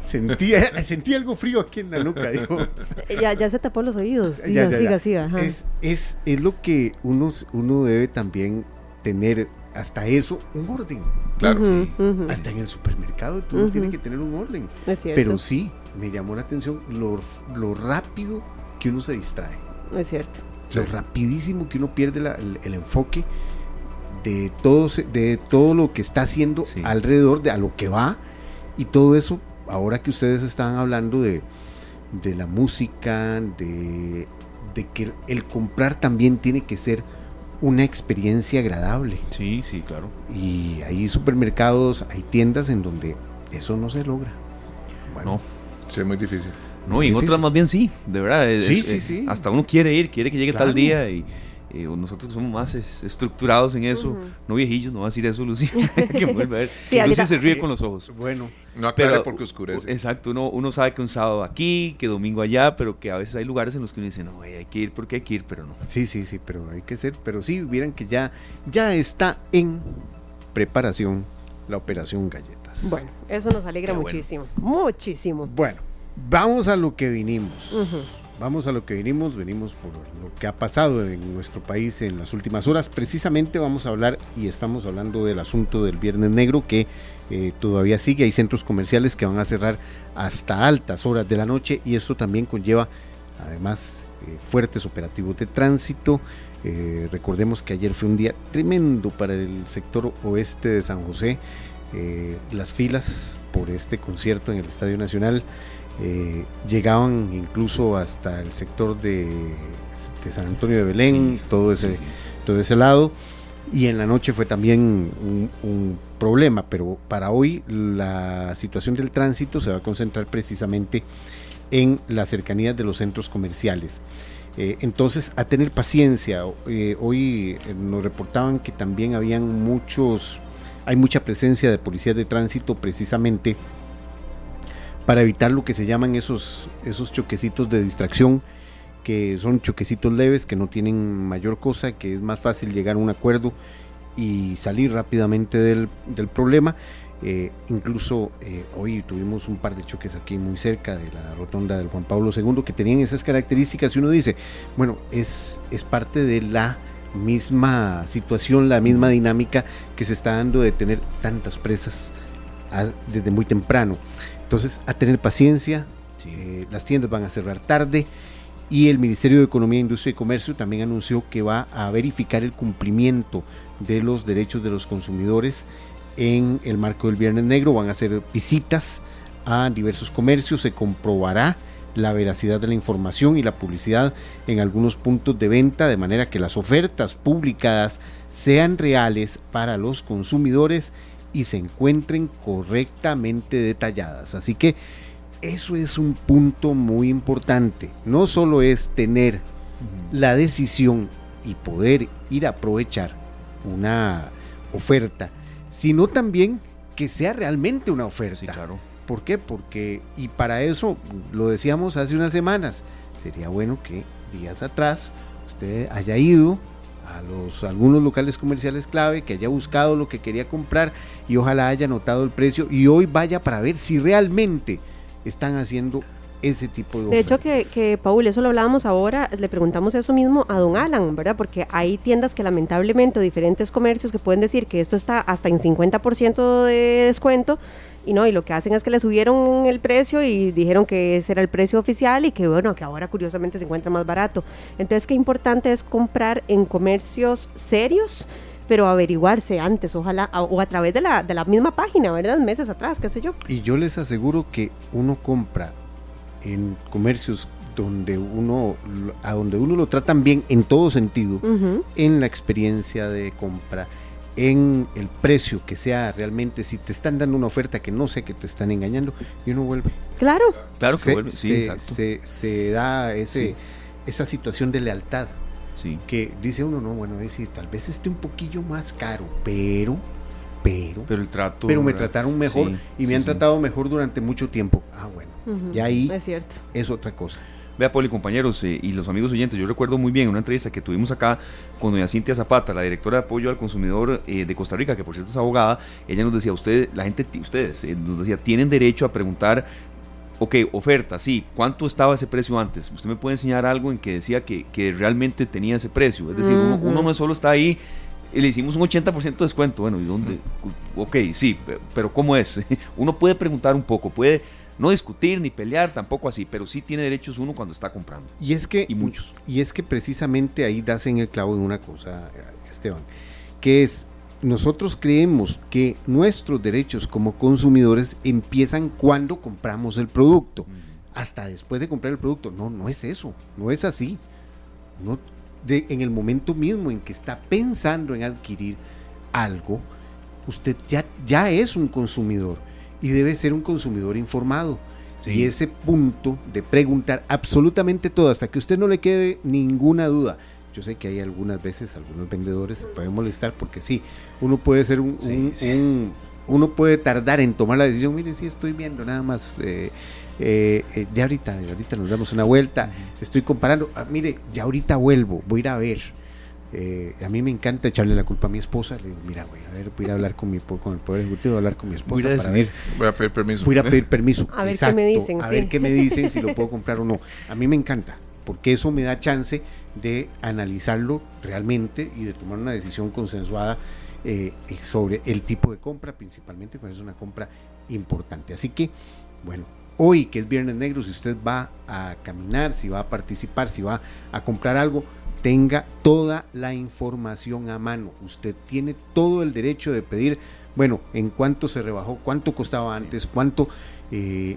Sentía, sentí algo frío aquí en la nuca. Digo. Ya, ya se tapó los oídos. Siga, siga, siga. Es, es, es, lo que uno, uno debe también tener hasta eso, un orden. Claro. Hasta en el supermercado tú no tienes que tener un orden. Pero sí, me llamó la atención lo, lo rápido que uno se distrae. Es cierto. Lo rapidísimo que uno pierde el, enfoque de todo, de todo lo que está haciendo alrededor, de a lo que va y todo eso, ahora que ustedes están hablando de, de la música, de, de, que el comprar también tiene que ser una experiencia agradable. Sí, sí, claro. Y hay supermercados, hay tiendas en donde eso no se logra. Bueno, no. Sí, es muy difícil. No, y en otras más bien sí, de verdad. sí, sí, sí. Hasta uno quiere ir, quiere que llegue tal día y nosotros somos más estructurados en eso, no viejillos, no va a decir eso, Lucy, que vuelve a ver. Sí, Lucy se ríe con los ojos. Bueno, no aclare porque oscurece. Exacto, uno, uno sabe que un sábado aquí, que domingo allá, pero que a veces hay lugares en los que uno dice, no, hay que ir porque hay que ir, pero no. Sí, sí, sí, pero hay que ser, pero sí, vieran que ya, ya está en preparación la operación galletas. Bueno, eso nos alegra muchísimo, muchísimo. Bueno. Vamos a lo que vinimos. Vamos a lo que vinimos. Venimos por lo que ha pasado en nuestro país en las últimas horas. Precisamente vamos a hablar y estamos hablando del asunto del Viernes Negro que eh, todavía sigue. Hay centros comerciales que van a cerrar hasta altas horas de la noche y esto también conlleva además eh, fuertes operativos de tránsito. Eh, recordemos que ayer fue un día tremendo para el sector oeste de San José. las filas por este concierto en el Estadio Nacional eh, llegaban incluso hasta el sector de, San Antonio de Belén, todo, ese, todo ese lado. Y en la noche fue también un, problema, pero para hoy la situación del tránsito se va a concentrar precisamente en las cercanías de los centros comerciales. Eh, entonces, a tener paciencia. Eh, hoy nos reportaban que también habían muchos, hay mucha presencia de policías de tránsito precisamente para evitar lo que se llaman esos, esos choquecitos de distracción, que son choquecitos leves, que no tienen mayor cosa, que es más fácil llegar a un acuerdo y salir rápidamente del, problema. Eh, incluso eh, hoy tuvimos un par de choques aquí muy cerca de la rotonda del Juan Pablo II que tenían esas características y uno dice, bueno, es, es parte de la misma situación, la misma dinámica que se está dando de tener tantas presas desde muy temprano. Entonces, a tener paciencia, eh, las tiendas van a cerrar tarde y el Ministerio de Economía, Industria y Comercio también anunció que va a verificar el cumplimiento de los derechos de los consumidores en el marco del Viernes Negro. Van a hacer visitas a diversos comercios, se comprobará la veracidad de la información y la publicidad en algunos puntos de venta, de manera que las ofertas publicadas sean reales para los consumidores y se encuentren correctamente detalladas. Así que eso es un punto muy importante. No solo es tener la decisión y poder ir a aprovechar una oferta, sino también que sea realmente una oferta. Sí, claro. ¿Por qué? Porque, y para eso, lo decíamos hace unas semanas, sería bueno que días atrás usted haya ido a los algunos locales comerciales clave, que haya buscado lo que quería comprar y ojalá haya notado el precio y hoy vaya para ver si realmente están haciendo ese tipo de De hecho, que, que, Paul, eso lo hablábamos ahora, le preguntamos eso mismo a don Alan, ¿verdad? Porque hay tiendas que lamentablemente, diferentes comercios que pueden decir que esto está hasta en 50% de descuento, y no, y lo que hacen es que le subieron el precio y dijeron que ese era el precio oficial y que bueno, que ahora curiosamente se encuentra más barato. Entonces, qué importante es comprar en comercios serios pero averiguarse antes, ojalá, o a través de la, de la misma página, ¿verdad? Meses atrás, qué sé yo. Y yo les aseguro que uno compra en comercios donde uno a donde uno lo tratan bien en todo sentido, en la experiencia de compra, en el precio que sea realmente, si te están dando una oferta que no sé que te están engañando, y uno vuelve. Claro. Claro que se, vuelve, sí, se, exacto. se, se da ese, esa situación de lealtad. Sí. Que dice uno, no, bueno, decir, tal vez esté un poquillo más caro, pero, pero, Pero el trato. pero me ¿verdad? trataron mejor Sí, y me sí, han sí. tratado mejor durante mucho tiempo. Ah, bueno, Ujú, y ahí Es cierto. es otra cosa. Vea, Poli, compañeros eh, y los amigos oyentes, yo recuerdo muy bien una entrevista que tuvimos acá con doña Cintia Zapata, la directora de apoyo al consumidor eh, de Costa Rica, que por cierto es abogada. Ella nos decía, usted, la gente, ustedes, eh, nos decía, tienen derecho a preguntar, ok, oferta, sí, ¿cuánto estaba ese precio antes? Usted me puede enseñar algo en que decía que, que realmente tenía ese precio. Es decir, uno, uno no solo está ahí le hicimos un 80% de descuento. Bueno, ¿y dónde? Ok, sí, pe- pero ¿cómo es? Uno puede preguntar un poco, puede no discutir ni pelear, tampoco así, pero sí tiene derechos uno cuando está comprando. Y es que, Y muchos. y es que precisamente ahí das en el clavo en una cosa, Esteban, que es nosotros creemos que nuestros derechos como consumidores empiezan cuando compramos el producto, hasta después de comprar el producto. No, no es eso, no es así. No, de, en el momento mismo en que está pensando en adquirir algo, usted ya, ya es un consumidor y debe ser un consumidor informado. Sí. Y ese punto de preguntar absolutamente todo, hasta que usted no le quede ninguna duda. Yo sé que hay algunas veces, algunos vendedores se pueden molestar porque sí, uno puede ser un, Sí, un- sí. un- uno puede tardar en tomar la decisión. Mire, sí, estoy viendo nada más. eh, eh, eh, ya ahorita, ya ahorita nos damos una vuelta. Estoy comparando. Ah, mire, ya ahorita vuelvo, voy a ir a ver. Eh, a mí me encanta echarle la culpa a mi esposa. Le digo, mira, voy a ver, voy a ir a hablar con, mi, con el Poder Ejecutivo, voy a hablar con mi esposa Voy a para ver Voy a pedir permiso. Voy a ir a pedir permiso. A ver qué me dicen, A sí. ver qué me dicen, si lo puedo comprar o no. A mí me encanta, porque eso me da chance de analizarlo realmente y de tomar una decisión consensuada eh, sobre el tipo de compra, principalmente cuando es una compra importante. Así que, bueno, hoy que es Viernes Negro, si usted va a caminar, si va a participar, si va a comprar algo, tenga toda la información a mano. Usted tiene todo el derecho de pedir, bueno, en cuánto se rebajó, cuánto costaba antes, cuánto, eh,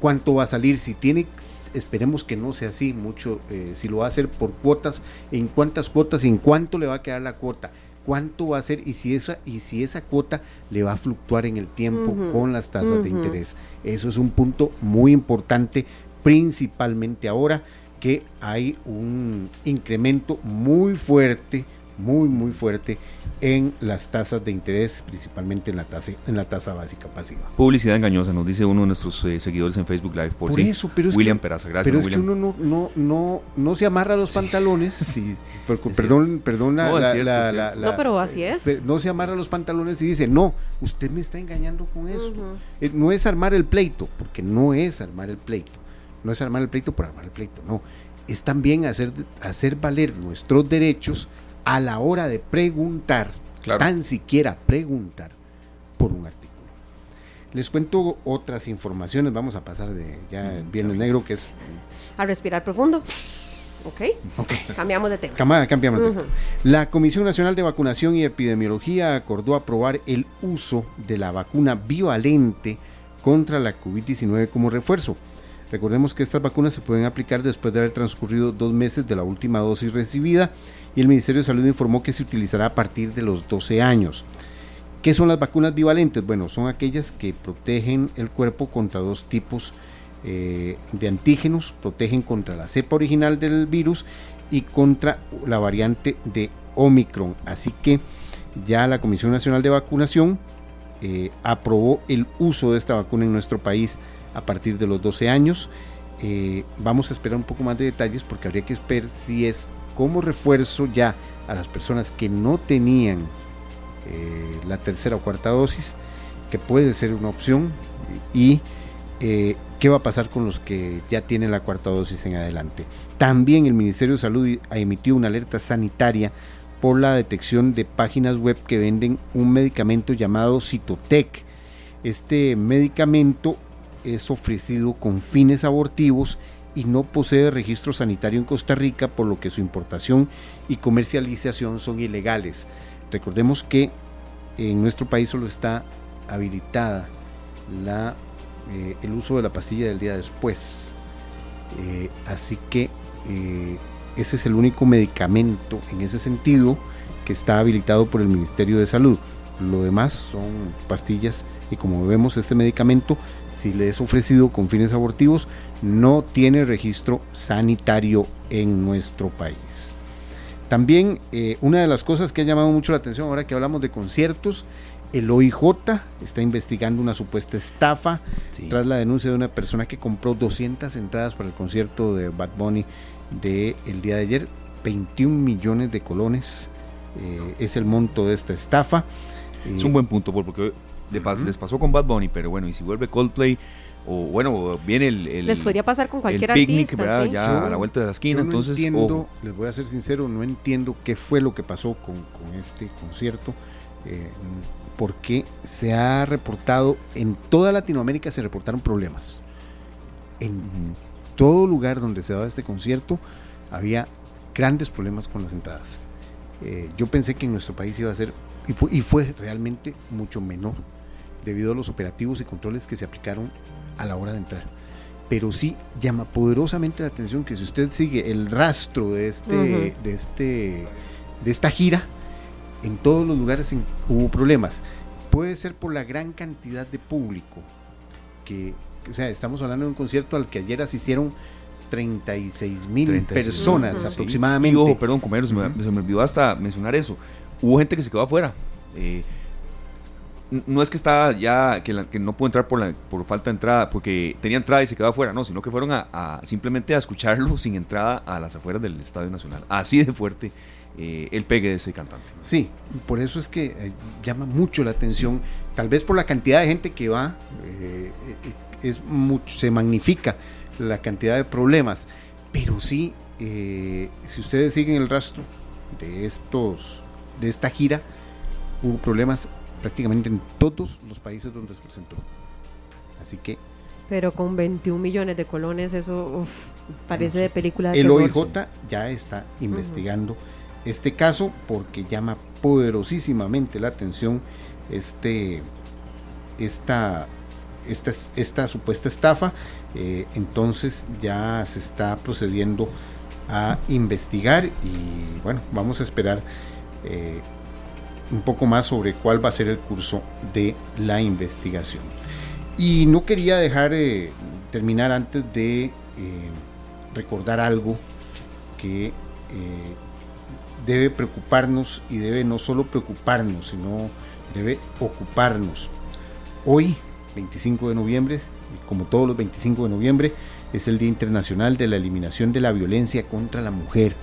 cuánto va a salir, si tiene, esperemos que no sea así mucho, eh, si lo va a hacer por cuotas, en cuántas cuotas en cuánto le va a quedar la cuota. Cuánto va a ser y si esa y si esa cuota le va a fluctuar en el tiempo con las tasas de interés. Eso es un punto muy importante, principalmente ahora que hay un incremento muy fuerte, muy muy fuerte en las tasas de interés, principalmente en la tasa en la tasa básica pasiva. Publicidad engañosa, nos dice uno de nuestros eh, seguidores en Facebook Live. Por, Por sí. eso, pero es William que, Peraza, gracias. pero es William. que uno no, no, no, no se amarra los pantalones. Sí, perdón, perdón la, No, es la- cierto, la- es la- cierto. la- No, pero así es. No se amarra los pantalones y dice, no, usted me está engañando con eso. Eh, No es armar el pleito, porque no es armar el pleito. No es armar el pleito por armar el pleito, no. Es también hacer, hacer valer nuestros derechos a la hora de preguntar, Claro. tan siquiera preguntar por un artículo. Les cuento otras informaciones, vamos a pasar de ya el Viernes Negro, que es... A respirar profundo. Ok, Ok. cambiamos de tema. Cambiamos de tema. La Comisión Nacional de Vacunación y Epidemiología acordó aprobar el uso de la vacuna bivalente contra la COVID-19 como refuerzo. Recordemos que estas vacunas se pueden aplicar después de haber transcurrido dos meses de la última dosis recibida y el Ministerio de Salud informó que se utilizará a partir de los 12 años. ¿Qué son las vacunas bivalentes? Bueno, son aquellas que protegen el cuerpo contra dos tipos eh, de antígenos, protegen contra la cepa original del virus y contra la variante de Omicron. Así que ya la Comisión Nacional de Vacunación eh, aprobó el uso de esta vacuna en nuestro país a partir de los 12 años. Eh, vamos a esperar un poco más de detalles porque habría que ver si es como refuerzo ya a las personas que no tenían eh, la tercera o cuarta dosis, que puede ser una opción, y qué va a pasar con los que ya tienen la cuarta dosis en adelante. También el Ministerio de Salud emitió una alerta sanitaria por la detección de páginas web que venden un medicamento llamado Citotec. Este medicamento es ofrecido con fines abortivos y no posee registro sanitario en Costa Rica, por lo que su importación y comercialización son ilegales. Recordemos que en nuestro país solo está habilitada la, eh, el uso de la pastilla del día después. Eh, así que eh, ese es el único medicamento en ese sentido que está habilitado por el Ministerio de Salud. Lo demás son pastillas y como vemos este medicamento, si le es ofrecido con fines abortivos, no tiene registro sanitario en nuestro país. También eh, una de las cosas que ha llamado mucho la atención ahora que hablamos de conciertos, el OIJ está investigando una supuesta estafa tras la denuncia de una persona que compró 200 entradas para el concierto de Bad Bunny del el día de ayer, 21 millones de colones eh, es el monto de esta estafa. Es un buen punto, porque les pasó con Bad Bunny, pero bueno, y si vuelve Coldplay, o bueno, viene el, les podría pasar con cualquier picnic, Ya a la vuelta de la esquina, entonces entiendo, les voy a ser sincero, no entiendo qué fue lo que pasó con, este concierto, eh, porque se ha reportado en toda Latinoamérica se reportaron problemas. En todo lugar donde se daba este concierto había grandes problemas con las entradas. Eh, yo pensé que en nuestro país iba a ser, y fue, realmente mucho menor, debido a los operativos y controles que se aplicaron a la hora de entrar. Pero sí llama poderosamente la atención que si usted sigue el rastro de, este, de, este, de esta gira, en todos los lugares hubo problemas. Puede ser por la gran cantidad de público que, o sea, estamos hablando de un concierto al que ayer asistieron 36 mil personas aproximadamente. ojo, perdón, compañero, se, me, olvidó hasta mencionar eso. Hubo gente que se quedó afuera. Eh, no es que estaba ya, que, no pudo entrar por, la, por falta de entrada, porque tenía entrada y se quedó afuera, no, sino que fueron a, simplemente a escucharlo sin entrada a las afueras del Estadio Nacional. Así de fuerte eh, el pegue de ese cantante. Sí, por eso es que eh, llama mucho la atención, tal vez por la cantidad de gente que va, es mucho, se magnifica la cantidad de problemas, pero sí, eh, si ustedes siguen el rastro de estos, de esta gira, hubo problemas prácticamente en todos los países donde se presentó. Así que. Pero con 21 millones de colones, eso parece de película de El OIJ ya está investigando este caso porque llama poderosísimamente la atención este, esta, esta, esta supuesta estafa eh, entonces ya se está procediendo a investigar y bueno, vamos a esperar eh, un poco más sobre cuál va a ser el curso de la investigación. Y no quería dejar de terminar antes de eh, recordar algo que debe preocuparnos y debe no solo preocuparnos, sino debe ocuparnos. Hoy, 25 de noviembre, como todos los 25 de noviembre, es el Día Internacional de la Eliminación de la Violencia contra la Mujer.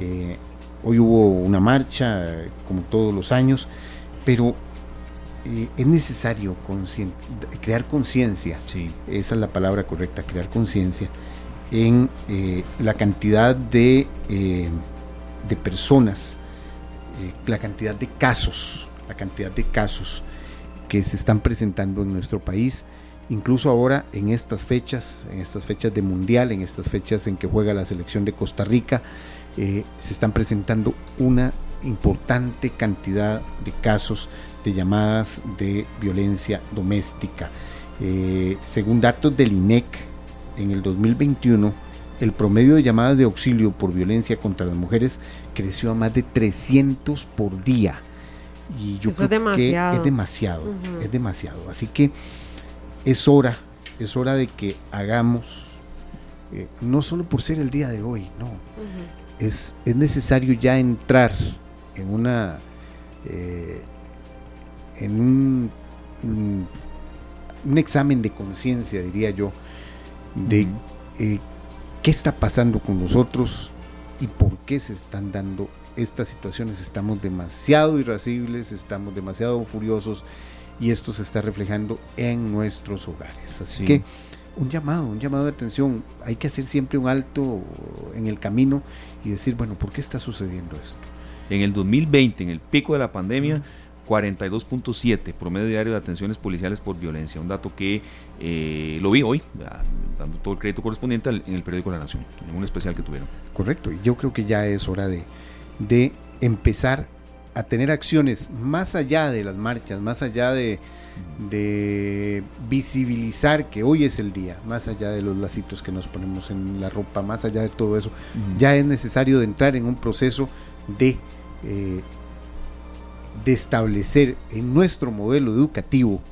Eh, hoy hubo una marcha, como todos los años, pero eh, es necesario crear conciencia, esa es la palabra correcta, crear conciencia en eh, la cantidad de, de personas, la cantidad de casos, la cantidad de casos que se están presentando en nuestro país incluso ahora en estas fechas, en estas fechas de mundial, en estas fechas en que juega la selección de Costa Rica, eh, se están presentando una importante cantidad de casos de llamadas de violencia doméstica. Eh, según datos del INEC, en el 2021, el promedio de llamadas de auxilio por violencia contra las mujeres creció a más de 300 por día. Y yo creo que es demasiado, es demasiado. Así que es hora, es hora de que hagamos, eh, no solo por ser el día de hoy, no, es, es, necesario ya entrar en una, eh, en un un examen de conciencia, diría yo, de eh, qué está pasando con nosotros y por qué se están dando estas situaciones. Estamos demasiado irascibles, estamos demasiado furiosos y esto se está reflejando en nuestros hogares. Así que un llamado, un llamado de atención. Hay que hacer siempre un alto en el camino y decir, bueno, ¿por qué está sucediendo esto? En el 2020, en el pico de la pandemia, 42.7 promedio diario de atenciones policiales por violencia. Un dato que eh, lo vi hoy, dando todo el crédito correspondiente en el periódico La Nación, en un especial que tuvieron. Correcto, y yo creo que ya es hora de, de empezar a tener acciones más allá de las marchas, más allá de, de, visibilizar que hoy es el día, más allá de los lacitos que nos ponemos en la ropa, más allá de todo eso, ya es necesario de entrar en un proceso de, eh, de establecer en nuestro modelo educativo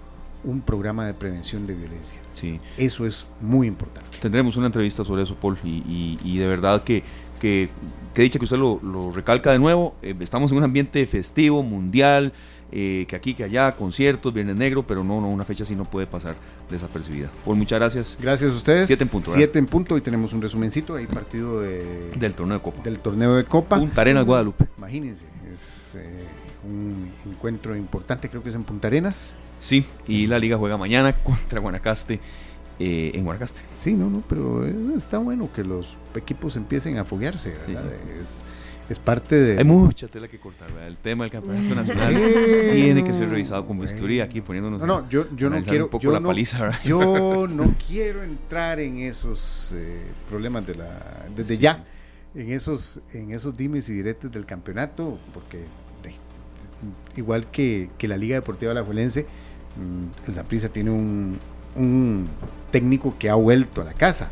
un programa de prevención de violencia. Sí. Eso es muy importante. Tendremos una entrevista sobre eso, Paul, y, y de verdad que que, que dicha que usted lo, recalca de nuevo, eh, estamos en un ambiente festivo, mundial, eh, que aquí, que allá, conciertos, Viernes Negro, pero no, no, una fecha así no puede pasar desapercibida. Por muchas gracias. Gracias a ustedes. Siete en punto. Siete en punto, y tenemos un resumencito ahí, partido de, del torneo de Copa. Del torneo de Copa. Punta Arenas, Guadalupe. Imagínense, es eh, un encuentro importante, creo que es en Punta Arenas. Sí, y la liga juega mañana contra Guanacaste eh, en Guanacaste. Sí, no, no, pero está bueno que los equipos empiecen a foguearse, ¿verdad? Es, es, parte de... Hay mucha tela que cortar, ¿verdad? El tema del campeonato nacional tiene que ser revisado con bisturí aquí poniéndonos... No, no, yo, yo no quiero... yo, no, yo no quiero entrar en esos eh, problemas de la... Desde ya, en esos, en esos dimes y diretes del campeonato, porque igual que, que la Liga Deportiva La Juelense, mm, el Zaprisa tiene un, un técnico que ha vuelto a la casa,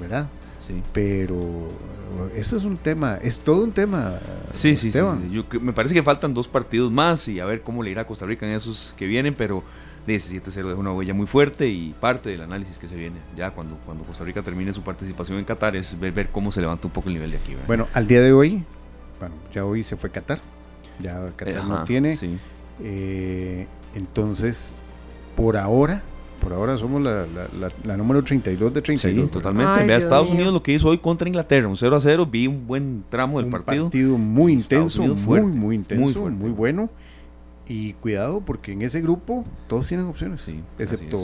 ¿verdad? Sí. Pero eso es un tema, es todo un tema. Sí, sí, Yo, me parece que faltan dos partidos más y a ver cómo le irá a Costa Rica en esos que vienen, pero 17-0 deja una huella muy fuerte y parte del análisis que se viene ya cuando, cuando Costa Rica termine su participación en Qatar es ver, ver cómo se levanta un poco el nivel de aquí. Bueno, al día de hoy, bueno, ya hoy se fue Qatar, ya Qatar no tiene. Sí. Eh, entonces, por ahora, por ahora somos la, la, número 32 de 32. Sí, totalmente. Vea Estados Unidos lo que hizo hoy contra Inglaterra, un 0 a 0. Vi un buen tramo del un partido. partido muy intenso, muy, muy intenso, muy, bueno. Y cuidado, porque en ese grupo todos tienen opciones, sí, excepto,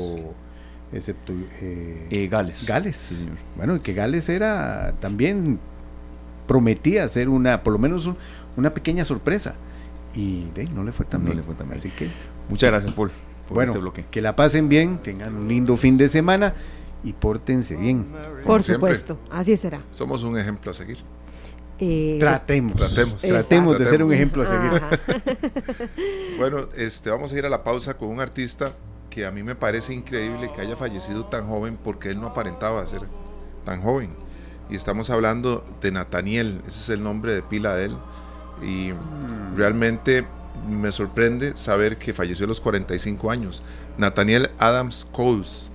excepto eh, eh, Gales. Gales. Bueno, que Gales era también prometía ser una, por lo menos una pequeña sorpresa. Y no le fue tan bien. Le fue tan bien. Así que. Muchas gracias, Paul bueno, este que la pasen bien, tengan un lindo fin de semana y pórtense bien. Por supuesto, así será. Somos un ejemplo a seguir. Eh, tratemos, tratemos, tratemos, de ser un ejemplo a seguir. bueno, este, vamos a ir a la pausa con un artista que a mí me parece increíble que haya fallecido tan joven porque él no aparentaba ser tan joven. Y estamos hablando de Nathaniel, ese es el nombre de pila de él. Y mm. realmente me sorprende saber que falleció a los 45 años. Nathaniel Adams Coles,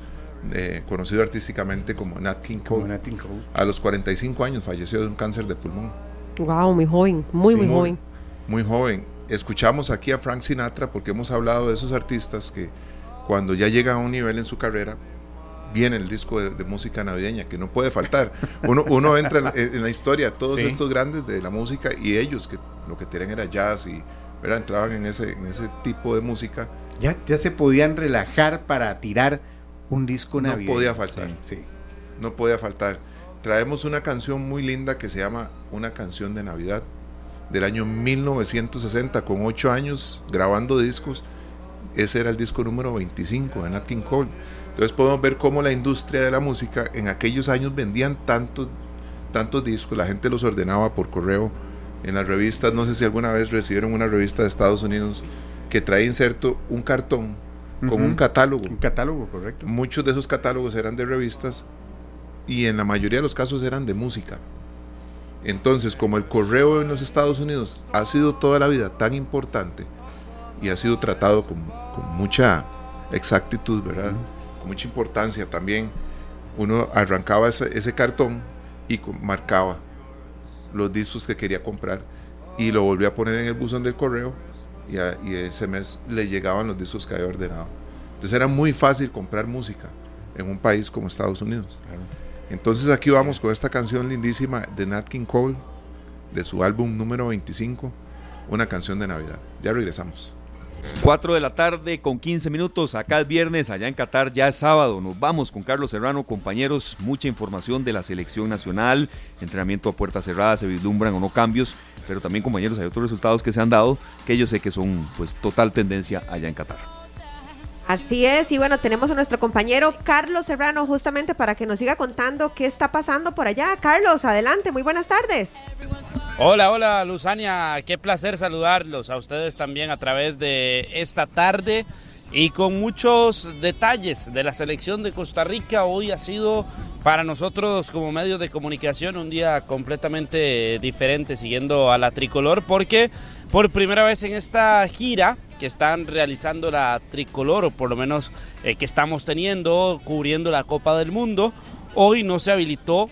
eh, conocido artísticamente como Nat King Cole, a los 45 años falleció de un cáncer de pulmón. Wow, muy joven, muy, muy joven. Muy joven. Escuchamos aquí a Frank Sinatra porque hemos hablado de esos artistas que cuando ya llegan a un nivel en su carrera, viene el disco de, música navideña, que no puede faltar. Uno, uno entra en, la historia, todos estos grandes de la música y ellos que lo que tienen era jazz y entraban en ese, en ese tipo de música. Ya, ya se podían relajar para tirar un disco navideño. No podía faltar. Sí, No podía faltar. Traemos una canción muy linda que se llama Una canción de Navidad del año 1960, con ocho años grabando discos. Ese era el disco número 25 de Nat King Cole. Entonces podemos ver cómo la industria de la música en aquellos años vendían tantos, tantos discos, la gente los ordenaba por correo en las revistas, no sé si alguna vez recibieron una revista de Estados Unidos que trae inserto un cartón con un catálogo. Un catálogo, correcto. Muchos de esos catálogos eran de revistas y en la mayoría de los casos eran de música. Entonces, como el correo en los Estados Unidos ha sido toda la vida tan importante y ha sido tratado con, mucha exactitud, ¿verdad? Con mucha importancia también, uno arrancaba ese, ese cartón y marcaba los discos que quería comprar y lo volví a poner en el buzón del correo y, ese mes le llegaban los discos que había ordenado. Entonces era muy fácil comprar música en un país como Estados Unidos. Entonces aquí vamos con esta canción lindísima de Nat King Cole, de su álbum número 25, una canción de Navidad. Ya regresamos. 4 de la tarde con 15 minutos, acá es viernes, allá en Qatar ya es sábado. Nos vamos con Carlos Serrano, compañeros, mucha información de la selección nacional, entrenamiento a puertas cerradas, se vislumbran o no cambios, pero también compañeros hay otros resultados que se han dado que yo sé que son pues total tendencia allá en Qatar. Así es, y bueno, tenemos a nuestro compañero Carlos Serrano justamente para que nos siga contando qué está pasando por allá. Carlos, adelante, muy buenas tardes. Hola, hola Luzania, qué placer saludarlos a ustedes también a través de esta tarde y con muchos detalles de la selección de Costa Rica. Hoy ha sido para nosotros como medio de comunicación un día completamente diferente siguiendo a la tricolor porque por primera vez en esta gira que están realizando la tricolor o por lo menos eh, que estamos teniendo cubriendo la Copa del Mundo, hoy no se habilitó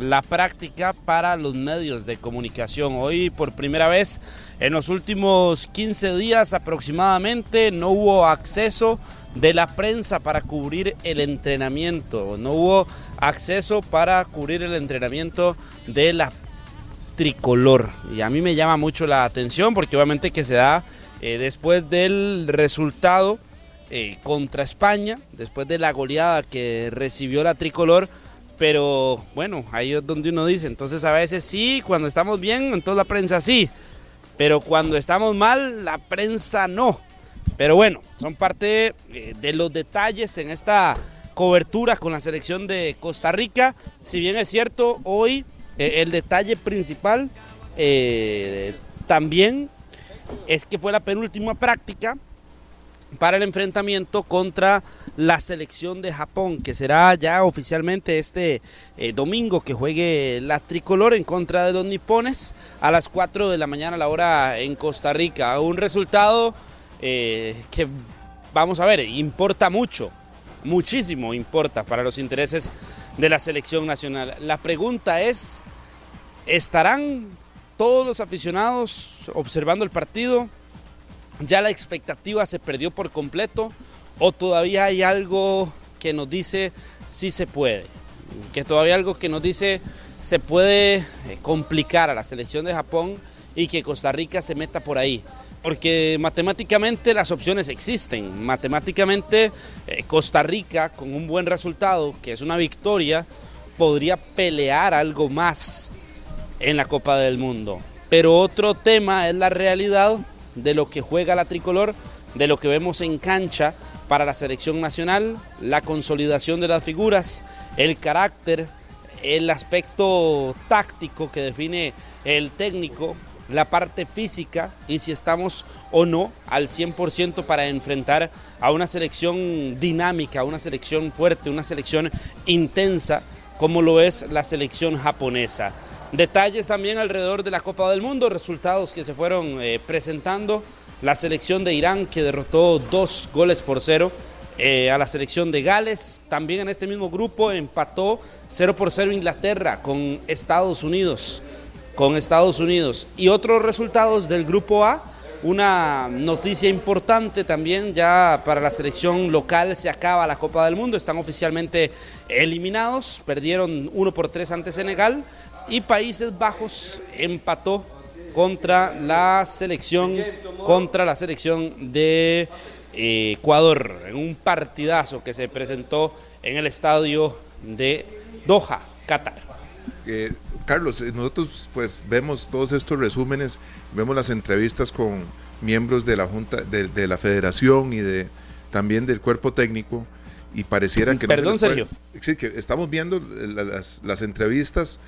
la práctica para los medios de comunicación. Hoy por primera vez en los últimos 15 días aproximadamente no hubo acceso de la prensa para cubrir el entrenamiento, no hubo acceso para cubrir el entrenamiento de la tricolor. Y a mí me llama mucho la atención porque obviamente que se da eh, después del resultado eh, contra España, después de la goleada que recibió la tricolor pero bueno, ahí es donde uno dice, entonces a veces sí, cuando estamos bien, entonces la prensa sí, pero cuando estamos mal, la prensa no. Pero bueno, son parte eh, de los detalles en esta cobertura con la selección de Costa Rica. Si bien es cierto, hoy eh, el detalle principal eh, también es que fue la penúltima práctica para el enfrentamiento contra la selección de Japón, que será ya oficialmente este eh, domingo que juegue la tricolor en contra de los nipones a las 4 de la mañana a la hora en Costa Rica. Un resultado eh, que, vamos a ver, importa mucho, muchísimo importa para los intereses de la selección nacional. La pregunta es, ¿estarán todos los aficionados observando el partido? Ya la expectativa se perdió por completo o todavía hay algo que nos dice si se puede, que todavía algo que nos dice se puede eh, complicar a la selección de Japón y que Costa Rica se meta por ahí. Porque matemáticamente las opciones existen. Matemáticamente eh, Costa Rica con un buen resultado, que es una victoria, podría pelear algo más en la Copa del Mundo. Pero otro tema es la realidad de lo que juega la tricolor, de lo que vemos en cancha para la selección nacional, la consolidación de las figuras, el carácter, el aspecto táctico que define el técnico, la parte física y si estamos o no al 100% para enfrentar a una selección dinámica, una selección fuerte, una selección intensa como lo es la selección japonesa. Detalles también alrededor de la Copa del Mundo, resultados que se fueron eh, presentando. La selección de Irán que derrotó dos goles por cero eh, a la selección de Gales. También en este mismo grupo empató 0 por 0 Inglaterra con Estados Unidos. Con Estados Unidos. Y otros resultados del grupo A. Una noticia importante también ya para la selección local se acaba la Copa del Mundo, están oficialmente eliminados, perdieron 1 por 3 ante Senegal y Países Bajos empató contra la selección contra la selección de eh, Ecuador en un partidazo que se presentó en el estadio de Doha, Qatar. Eh, Carlos, eh, nosotros pues vemos todos estos resúmenes, vemos las entrevistas con miembros de la junta, de, la federación y de también del cuerpo técnico y pareciera que Perdón, Sergio. sí, que estamos viendo las, las entrevistas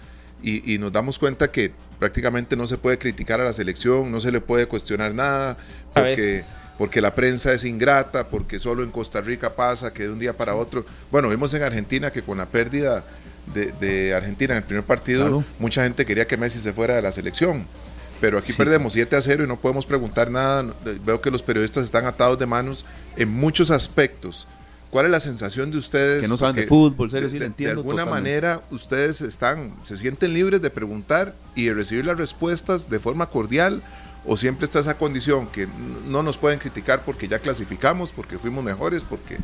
y, nos damos cuenta que prácticamente no se puede criticar a la selección, no se le puede cuestionar nada, porque, porque la prensa es ingrata, porque solo en Costa Rica pasa que de un día para otro. Bueno, vimos en Argentina que con la pérdida de, Argentina en el primer partido, mucha gente quería que Messi se fuera de la selección. Pero aquí perdemos 7 a 0 y no podemos preguntar nada. Veo que los periodistas están atados de manos en muchos aspectos ¿Cuál es la sensación de ustedes? Que no saben de fútbol, serio, sí, de, entiendo. De alguna manera, ustedes están, se sienten libres de preguntar y de recibir las respuestas de forma cordial, o siempre está esa condición que no nos pueden criticar porque ya clasificamos, porque fuimos mejores, porque...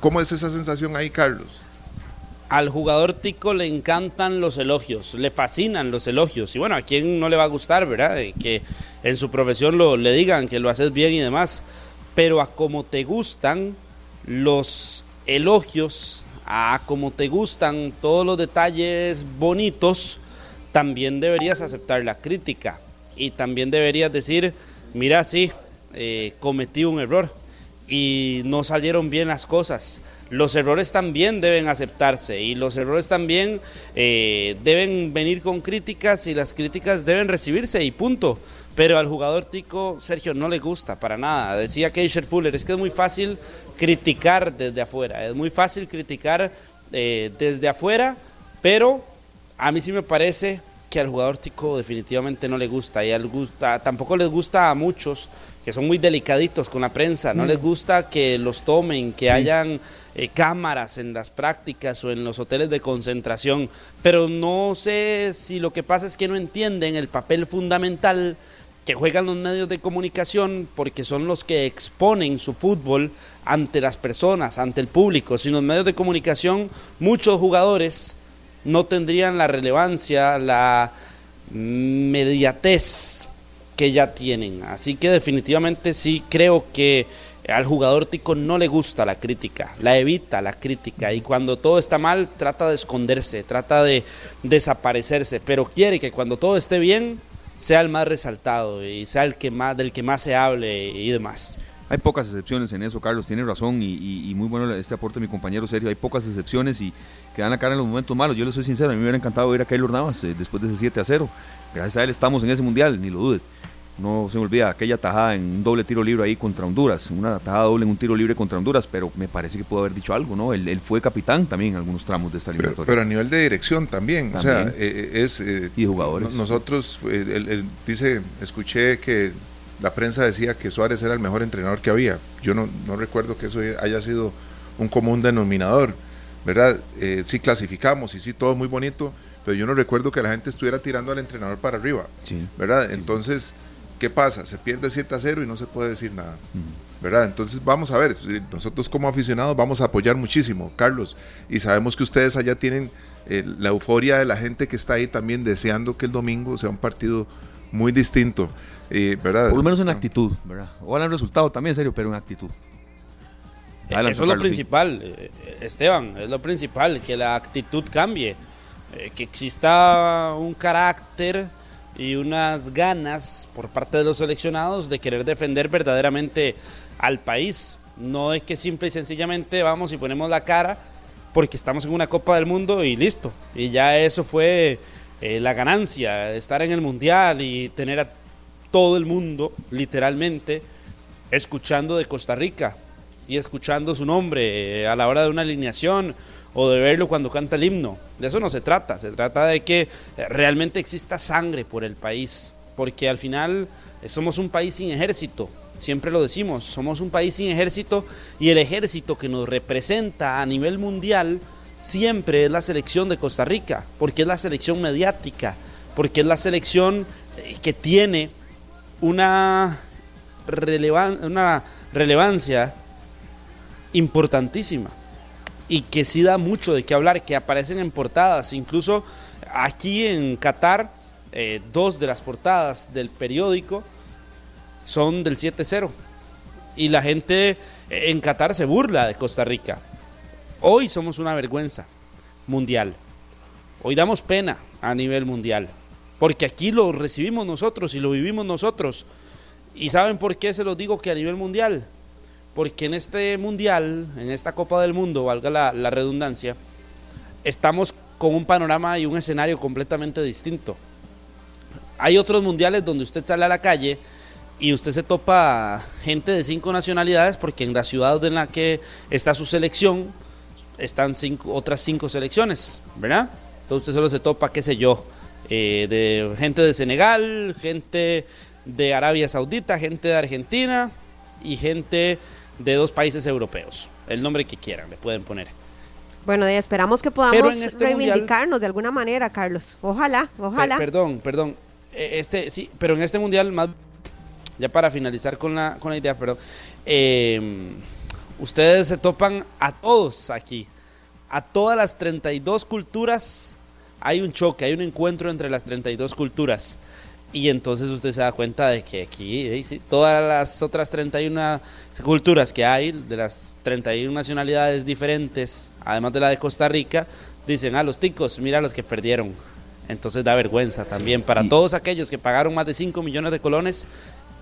¿Cómo es esa sensación ahí, Carlos? Al jugador tico le encantan los elogios, le fascinan los elogios. Y bueno, a quién no le va a gustar, ¿verdad? que en su profesión lo, le digan que lo haces bien y demás. Pero a como te gustan los elogios, a como te gustan todos los detalles bonitos, también deberías aceptar la crítica y también deberías decir, mira, sí, eh, cometí un error y no salieron bien las cosas. Los errores también deben aceptarse y los errores también eh, deben venir con críticas y las críticas deben recibirse y punto. Pero al jugador tico, Sergio, no le gusta para nada. Decía Keisher Fuller, es que es muy fácil criticar desde afuera, es muy fácil criticar eh, desde afuera, pero a mí sí me parece que al jugador tico definitivamente no le gusta. Y al gusta, tampoco les gusta a muchos que son muy delicaditos con la prensa, no mm. les gusta que los tomen, que hayan eh, cámaras en las prácticas o en los hoteles de concentración, pero no sé si lo que pasa es que no entienden el papel fundamental que juegan los medios de comunicación porque son los que exponen su fútbol ante las personas, ante el público. Sin los medios de comunicación, muchos jugadores no tendrían la relevancia, la mediatez que ya tienen. Así que definitivamente sí creo que al jugador tico no le gusta la crítica, la evita la crítica y cuando todo está mal trata de esconderse, trata de desaparecerse, pero quiere que cuando todo esté bien sea el más resaltado y sea el que más del que más se hable y demás. Hay pocas excepciones en eso, Carlos, tiene razón y, muy bueno este aporte de mi compañero Sergio. Hay pocas excepciones y que dan la cara en los momentos malos. Yo le soy sincero, a mí me hubiera encantado ver a Keylor Navas eh, después de ese 7 a 0. Gracias a él estamos en ese mundial, ni lo dudes. No se me olvida aquella tajada en un doble tiro libre ahí contra Honduras, una tajada doble en un tiro libre contra Honduras, pero me parece que pudo haber dicho algo, ¿no? Él, fue capitán también en algunos tramos de esta eliminatoria. Pero, a nivel de dirección también, o sea, eh, eh, es... y jugadores. Nosotros, él, dice, escuché que la prensa decía que Suárez era el mejor entrenador que había. Yo no, no recuerdo que eso haya sido un común denominador, ¿verdad? Eh, sí clasificamos y sí todo muy bonito, pero yo no recuerdo que la gente estuviera tirando al entrenador para arriba, ¿verdad? Entonces, ¿qué pasa? Se pierde 7 a 0 y no se puede decir nada, ¿verdad? Entonces, vamos a ver, nosotros como aficionados vamos a apoyar muchísimo, Carlos, y sabemos que ustedes allá tienen eh, la euforia de la gente que está ahí también deseando que el domingo sea un partido muy distinto. ¿verdad? Por lo menos en actitud, ¿verdad? O en resultado también, en serio, pero en actitud. Eso es lo principal, eh, Esteban, es lo principal, que la actitud cambie, eh, que exista un carácter y unas ganas por parte de los seleccionados de querer defender verdaderamente al país. No es que simple y sencillamente vamos y ponemos la cara porque estamos en una Copa del Mundo y listo. Y ya eso fue eh, la ganancia, estar en el Mundial y tener a todo el mundo, literalmente, escuchando de Costa Rica y escuchando su nombre eh, a la hora de una alineación o de verlo cuando canta el himno. De eso no se trata, se trata de que eh, realmente exista sangre por el país, porque al final eh, somos un país sin ejército, siempre lo decimos, somos un país sin ejército y el ejército que nos representa a nivel mundial siempre es la selección de Costa Rica, porque es la selección mediática, porque es la selección que tiene una, una relevancia importantísima y que sí da mucho de qué hablar, que aparecen en portadas, incluso aquí en Qatar, eh, dos de las portadas del periódico son del 7-0 y la gente en Qatar se burla de Costa Rica. Hoy somos una vergüenza mundial. Hoy damos pena a nivel mundial. Porque aquí lo recibimos nosotros y lo vivimos nosotros. ¿Y saben por qué se los digo que a nivel mundial? Porque en este mundial, en esta Copa del Mundo, valga la, redundancia, estamos con un panorama y un escenario completamente distinto. Hay otros mundiales donde usted sale a la calle y usted se topa gente de cinco nacionalidades porque en la ciudad en la que está su selección están cinco, otras cinco selecciones, ¿verdad? Entonces usted solo se topa, qué sé yo, eh, de gente de Senegal, gente de Arabia Saudita, gente de Argentina y gente de dos países europeos. El nombre que quieran, le pueden poner. Bueno, esperamos que podamos este reivindicarnos de alguna manera, Carlos. Ojalá, ojalá. perdón, perdón. E, este, sí, pero en este mundial más ya para finalizar con la, con la idea, pero em, ustedes se topan a todos aquí, a todas las 32 culturas, hay un choque, hay un encuentro entre las 32 culturas. Y entonces usted se da cuenta de que aquí, todas las otras 31 culturas que hay, de las 31 nacionalidades diferentes, además de la de Costa Rica, dicen, a ah, los ticos, mira los que perdieron. Entonces da vergüenza también para todos aquellos que pagaron más de 5 millones de colones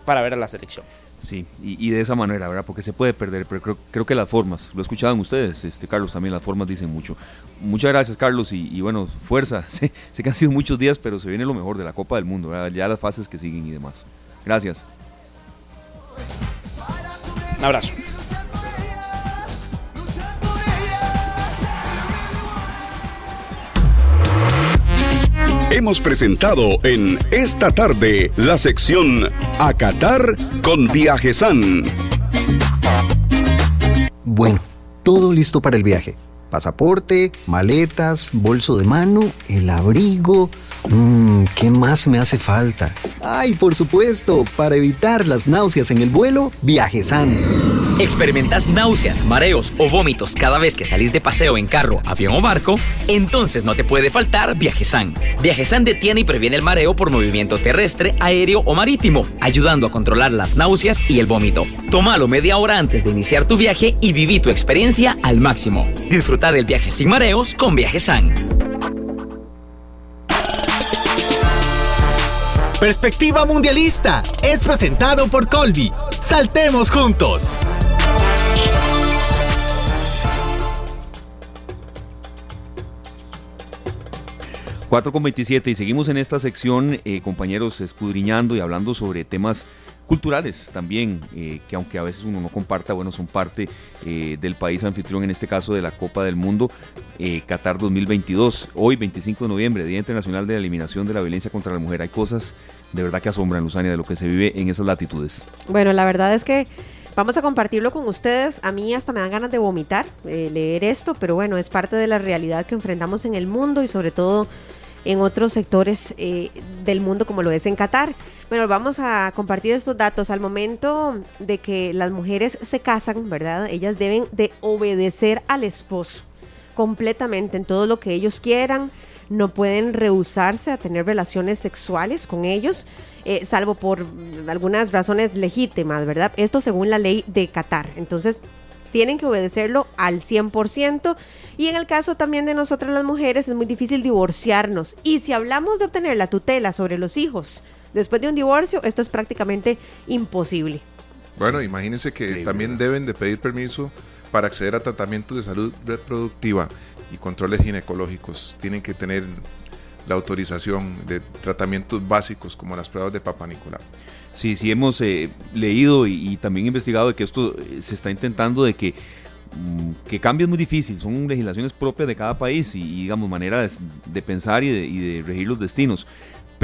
para ver a la selección. Sí, y, de esa manera, ¿verdad? Porque se puede perder, pero creo, creo que las formas, lo escuchaban ustedes, este Carlos, también las formas dicen mucho. Muchas gracias, Carlos, y, bueno, fuerza. Sé, sé, que han sido muchos días, pero se viene lo mejor de la Copa del Mundo, ¿verdad? ya las fases que siguen y demás. Gracias. Un abrazo. Hemos presentado en esta tarde la sección A Qatar con Viajesan. Bueno, todo listo para el viaje. Pasaporte, maletas, bolso de mano, el abrigo. Mmm, ¿qué más me hace falta? Ay, por supuesto, para evitar las náuseas en el vuelo, Viajesan. ¿Experimentas náuseas, mareos o vómitos cada vez que salís de paseo en carro, avión o barco? Entonces no te puede faltar Viajesan. Viajesan detiene y previene el mareo por movimiento terrestre, aéreo o marítimo, ayudando a controlar las náuseas y el vómito. Tómalo media hora antes de iniciar tu viaje y viví tu experiencia al máximo. Disfrutar del viaje sin mareos con Viajesan. Perspectiva Mundialista es presentado por Colby. Saltemos juntos. 4 con 27 y seguimos en esta sección, eh, compañeros, escudriñando y hablando sobre temas culturales también, eh, que aunque a veces uno no comparta, bueno, son parte eh, del país anfitrión, en este caso de la Copa del Mundo, Qatar 2022. Hoy, 25 de noviembre, Día Internacional de la Eliminación de la Violencia contra la Mujer. Hay cosas de verdad que asombran, Luzania, de lo que se vive en esas latitudes. Bueno, la verdad es que Vamos a compartirlo con ustedes. A mí hasta me dan ganas de vomitar leer esto, pero bueno, es parte de la realidad que enfrentamos en el mundo y sobre todo en otros sectores eh, del mundo como lo es en Qatar. Bueno, vamos a compartir estos datos. Al momento de que las mujeres se casan, ¿verdad? Ellas deben de obedecer al esposo completamente en todo lo que ellos quieran. No pueden rehusarse a tener relaciones sexuales con ellos, eh, salvo por algunas razones legítimas, ¿verdad? Esto según la ley de Qatar. Entonces, tienen que obedecerlo al 100%. Y en el caso también de nosotras las mujeres es muy difícil divorciarnos. Y si hablamos de obtener la tutela sobre los hijos después de un divorcio, esto es prácticamente imposible. Bueno, imagínense que también deben de pedir permiso para acceder a tratamientos de salud reproductiva y controles ginecológicos. Tienen que tener la autorización de tratamientos básicos como las pruebas de Papa Nicolau. Sí, sí hemos eh, leído y, también investigado de que esto eh, se está intentando de que, mm, que cambie es muy difícil, son legislaciones propias de cada país y, digamos maneras de, pensar y de, y de regir los destinos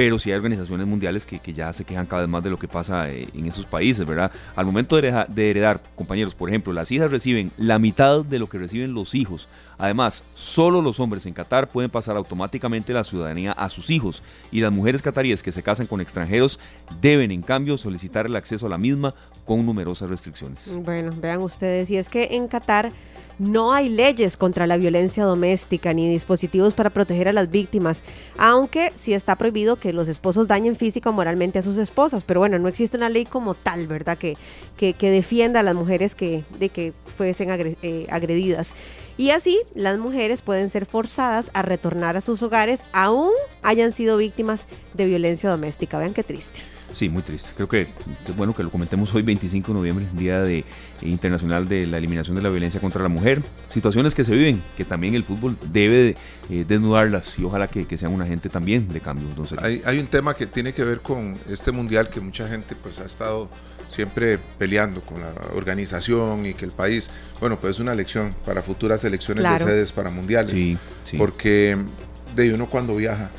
pero sí hay organizaciones mundiales que, ya se quejan cada vez más de lo que pasa eh, en esos países, ¿verdad? Al momento de, de, heredar, compañeros, por ejemplo, las hijas reciben la mitad de lo que reciben los hijos. Además, solo los hombres en Qatar pueden pasar automáticamente la ciudadanía a sus hijos y las mujeres cataríes que se casan con extranjeros deben, en cambio, solicitar el acceso a la misma con numerosas restricciones. Bueno, vean ustedes, y es que en Qatar no hay leyes contra la violencia doméstica ni dispositivos para proteger a las víctimas, aunque sí está prohibido que los esposos dañen física o moralmente a sus esposas. Pero bueno, no existe una ley como tal, ¿verdad? Que, que, defienda a las mujeres que, de que fuesen eh, agredidas. Y así las mujeres pueden ser forzadas a retornar a sus hogares aún hayan sido víctimas de violencia doméstica. Vean qué triste. Sí, muy triste. Creo que es bueno que lo comentemos hoy, 25 de noviembre, Día de, Internacional de la Eliminación de la Violencia contra la Mujer. Situaciones que se viven, que también el fútbol debe eh, desnudarlas y ojalá que, sean un agente también de cambio. hay, hay, un tema que tiene que ver con este mundial que mucha gente pues ha estado siempre peleando con la organización y que el país, bueno, pues es una lección para futuras elecciones de sedes para mundiales. Sí, Porque de uno cuando viaja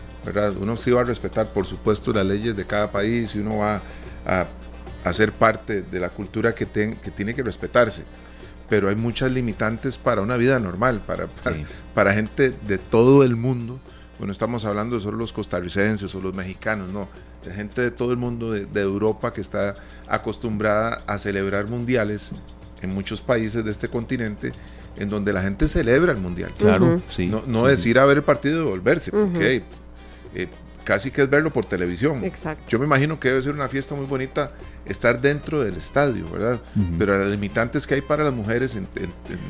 uno sí va a respetar, por supuesto, las leyes de cada país y uno va a, ser parte de la cultura que, que tiene que respetarse. Pero hay muchas limitantes para una vida normal, para, para, gente de todo el mundo. No estamos hablando de solo los costarricenses o los mexicanos, no, de gente de todo el mundo, de, Europa que está acostumbrada a celebrar mundiales en muchos países de este continente en donde la gente celebra el mundial. Claro, sí. No, no es ir a ver el partido y volverse, porque eh, casi que es verlo por televisión. Exacto. Yo me imagino que debe ser una fiesta muy bonita estar dentro del estadio, ¿verdad? Pero las limitantes que hay para las mujeres en,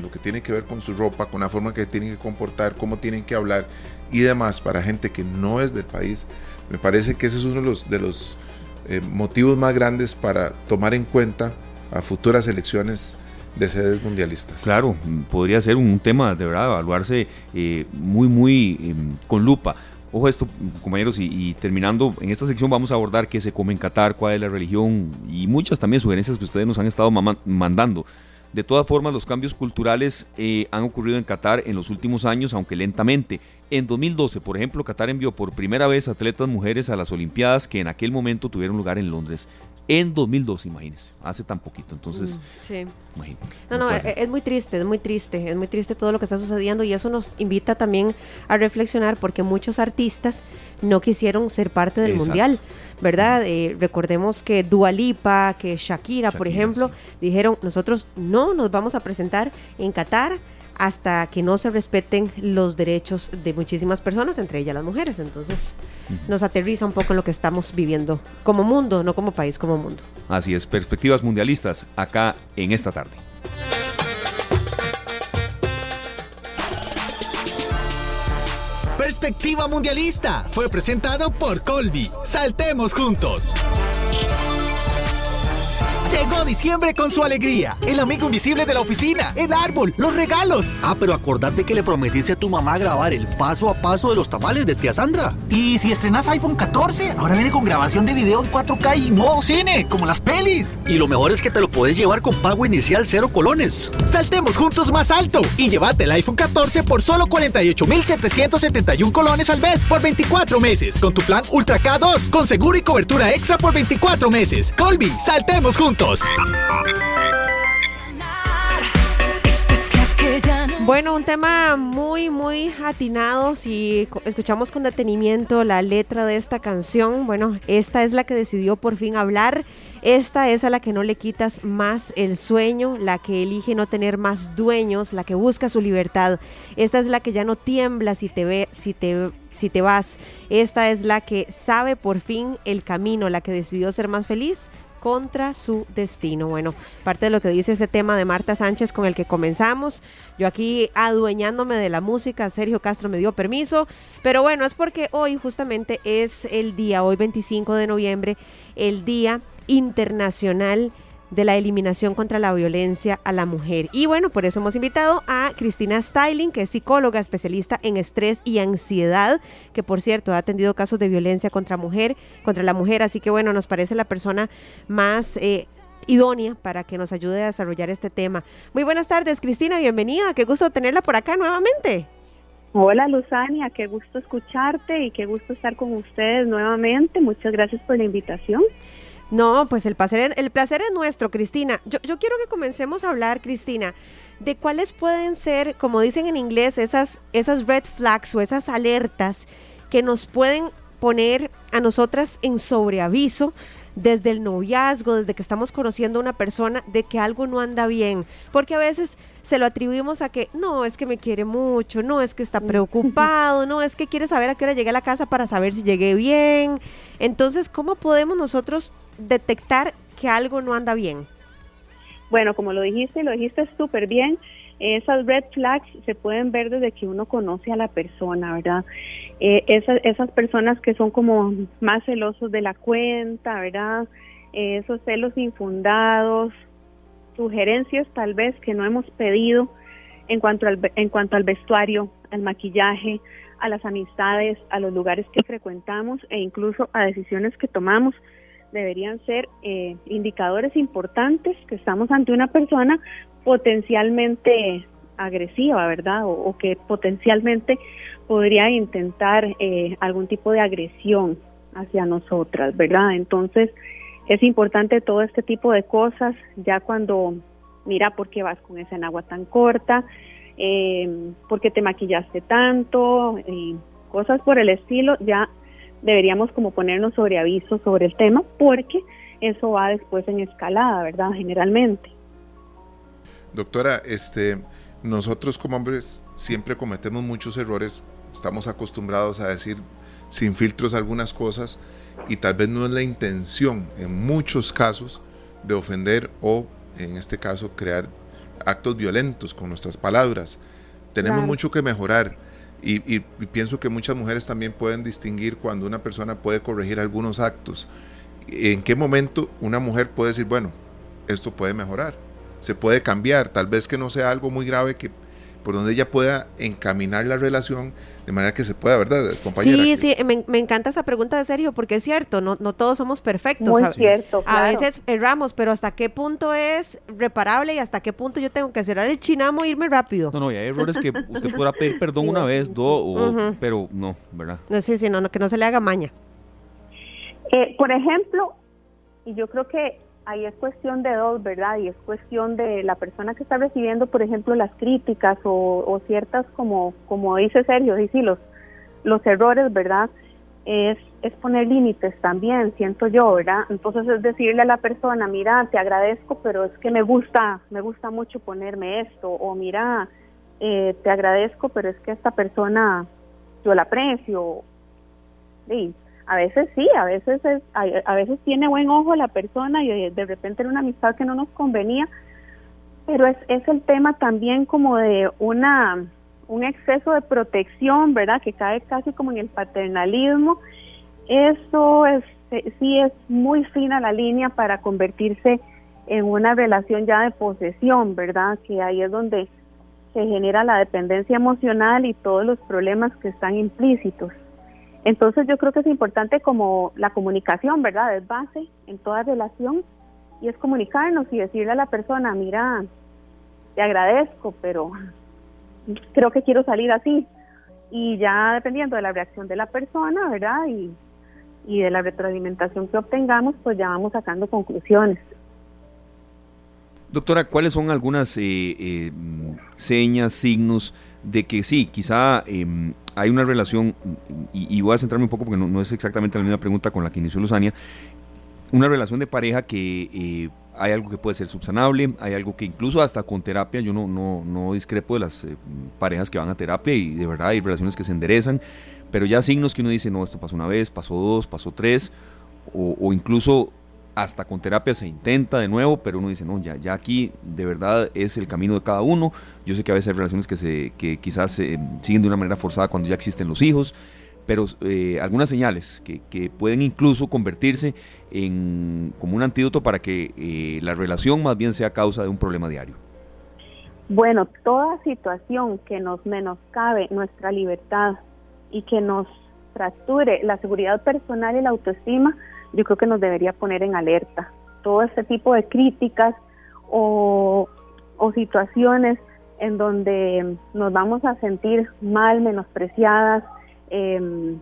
lo que tiene que ver con su ropa, con la forma que tienen que comportar, cómo tienen que hablar y demás para gente que no es del país, me parece que ese es uno de los, de los eh, motivos más grandes para tomar en cuenta a futuras elecciones de sedes mundialistas. Claro, podría ser un tema de verdad, evaluarse eh, muy, muy em, con lupa. Ojo esto, compañeros, y, terminando, en esta sección vamos a abordar qué se come en Qatar, cuál es la religión y muchas también sugerencias que ustedes nos han estado mandando. De todas formas, los cambios culturales eh, han ocurrido en Qatar en los últimos años, aunque lentamente. En 2012, por ejemplo, Qatar envió por primera vez atletas mujeres a las Olimpiadas que en aquel momento tuvieron lugar en Londres en 2002, imagínense, hace tan poquito. Entonces, mm. No, no, es, muy triste, es muy triste, es muy triste todo lo que está sucediendo y eso nos invita también a reflexionar porque muchos artistas no quisieron ser parte del mundial, ¿verdad? Eh, recordemos que Dualipa, que Shakira, por ejemplo, dijeron, nosotros no nos vamos a presentar en Qatar hasta que no se respeten los derechos de muchísimas personas, entre ellas las mujeres. Entonces nos aterriza un poco en lo que estamos viviendo como mundo, no como país, como mundo. Así es, perspectivas mundialistas acá en esta tarde. Perspectiva Mundialista fue presentado por Colby. Saltemos juntos. Llegó diciembre con su alegría. El amigo invisible de la oficina, el árbol, los regalos. Ah, pero acordate que le prometiste a tu mamá grabar el paso a paso de los tamales de tía Sandra. Y si estrenas iPhone 14, ahora viene con grabación de video en 4K y modo cine, como las pelis. Y lo mejor es que te lo puedes llevar con pago inicial cero colones. Saltemos juntos más alto y llévate el iPhone 14 por solo 48,771 colones al mes por 24 meses con tu plan Ultra K2 con seguro y cobertura extra por 24 meses. Colby, saltemos juntos. Bueno, un tema muy, muy atinado. Si escuchamos con detenimiento la letra de esta canción, bueno, esta es la que decidió por fin hablar. Esta es a la que no le quitas más el sueño, la que elige no tener más dueños, la que busca su libertad. Esta es la que ya no tiembla si te ve, si te si te vas. Esta es la que sabe por fin el camino, la que decidió ser más feliz contra su destino. Bueno, parte de lo que dice ese tema de Marta Sánchez con el que comenzamos. Yo aquí adueñándome de la música, Sergio Castro me dio permiso, pero bueno, es porque hoy justamente es el día, hoy 25 de noviembre, el Día Internacional de la eliminación contra la violencia a la mujer. Y bueno, por eso hemos invitado a Cristina Styling, que es psicóloga especialista en estrés y ansiedad, que por cierto ha atendido casos de violencia contra mujer, contra la mujer, así que bueno, nos parece la persona más eh, idónea para que nos ayude a desarrollar este tema. Muy buenas tardes, Cristina, bienvenida, qué gusto tenerla por acá nuevamente. Hola Luzania, qué gusto escucharte y qué gusto estar con ustedes nuevamente. Muchas gracias por la invitación. No, pues el placer, el placer es nuestro, Cristina. Yo, yo quiero que comencemos a hablar, Cristina, de cuáles pueden ser, como dicen en inglés, esas, esas red flags o esas alertas que nos pueden poner a nosotras en sobreaviso desde el noviazgo, desde que estamos conociendo a una persona, de que algo no anda bien. Porque a veces se lo atribuimos a que no, es que me quiere mucho, no, es que está preocupado, no, es que quiere saber a qué hora llegué a la casa para saber si llegué bien. Entonces, ¿cómo podemos nosotros detectar que algo no anda bien? Bueno, como lo dijiste, lo dijiste súper bien. Esas red flags se pueden ver desde que uno conoce a la persona, ¿verdad? Eh, esas, personas que son como más celosos de la cuenta, ¿verdad? Eh, esos celos infundados, sugerencias tal vez que no hemos pedido en cuanto al, en cuanto al vestuario, al maquillaje, a las amistades, a los lugares que frecuentamos e incluso a decisiones que tomamos deberían ser eh, indicadores importantes que estamos ante una persona potencialmente agresiva, ¿verdad? O, que potencialmente podría intentar eh, algún tipo de agresión hacia nosotras, ¿verdad? Entonces, es importante todo este tipo de cosas, ya cuando, mira, ¿por qué vas con esa enagua tan corta? Eh, ¿Por qué te maquillaste tanto? cosas por el estilo, ya deberíamos como ponernos sobre aviso sobre el tema porque eso va después en escalada, ¿verdad? Generalmente. Doctora, este, nosotros como hombres siempre cometemos muchos errores, estamos acostumbrados a decir sin filtros algunas cosas y tal vez no es la intención en muchos casos de ofender o en este caso crear actos violentos con nuestras palabras. Tenemos mucho que mejorar y, pienso que muchas mujeres también pueden distinguir cuando una persona puede corregir algunos actos. ¿En qué momento una mujer puede decir, bueno, esto puede mejorar? Se puede cambiar, tal vez que no sea algo muy grave que por donde ella pueda encaminar la relación de manera que se pueda, ¿verdad, compañera? Sí, sí, me, encanta esa pregunta de serio porque es cierto, no, no todos somos perfectos. Muy cierto. A veces erramos, pero ¿hasta qué punto es reparable y hasta qué punto yo tengo que cerrar el chinamo e irme rápido? No, no, y hay errores que usted podrá pedir perdón una vez, dos, pero no, ¿verdad? Sí, sí, no, no, que no se le haga maña. Eh, por ejemplo, y yo creo que ahí es cuestión de dos, ¿verdad? Y es cuestión de la persona que está recibiendo, por ejemplo, las críticas o, ciertas, como, como dice Sergio, y sí, los, los errores, ¿verdad? Es, es poner límites también, siento yo, ¿verdad? Entonces es decirle a la persona, mira, te agradezco, pero es que me gusta, me gusta mucho ponerme esto, o mira, eh, te agradezco, pero es que esta persona yo la aprecio. Sí, a veces sí, a veces es, a, veces tiene buen ojo la persona y de repente era una amistad que no nos convenía, pero es, es el tema también como de una un exceso de protección, ¿verdad? Que cae casi como en el paternalismo. Eso es sí es muy fina la línea para convertirse en una relación ya de posesión, ¿verdad? Que ahí es donde se genera la dependencia emocional y todos los problemas que están implícitos. Entonces yo creo que es importante como la comunicación, ¿verdad? Es base en toda relación y es comunicarnos y decirle a la persona, mira, te agradezco, pero creo que quiero salir así. Y ya dependiendo de la reacción de la persona, ¿verdad? Y, de la retroalimentación que obtengamos, pues ya vamos sacando conclusiones. Doctora, ¿cuáles son algunas eh, eh, señas, signos de que sí, quizá em, hay una relación, y, voy a centrarme un poco porque no, es exactamente la misma pregunta con la que inició Luzania, una relación de pareja que eh, hay algo que puede ser subsanable, hay algo que incluso hasta con terapia, yo no, no, no discrepo de las eh, parejas que van a terapia y de verdad hay relaciones que se enderezan, pero ya signos que uno dice, no, esto pasó una vez, pasó dos, pasó tres, o, o incluso hasta con terapia se intenta de nuevo, pero uno dice, no, ya, ya aquí de verdad es el camino de cada uno. Yo sé que a veces hay relaciones que, se, que quizás se siguen de una manera forzada cuando ya existen los hijos, pero eh, algunas señales que, que, pueden incluso convertirse en como un antídoto para que eh, la relación más bien sea causa de un problema diario. Bueno, toda situación que nos menoscabe nuestra libertad y que nos fracture la seguridad personal y la autoestima, yo creo que nos debería poner en alerta. Todo este tipo de críticas o, situaciones en donde nos vamos a sentir mal, menospreciadas, em,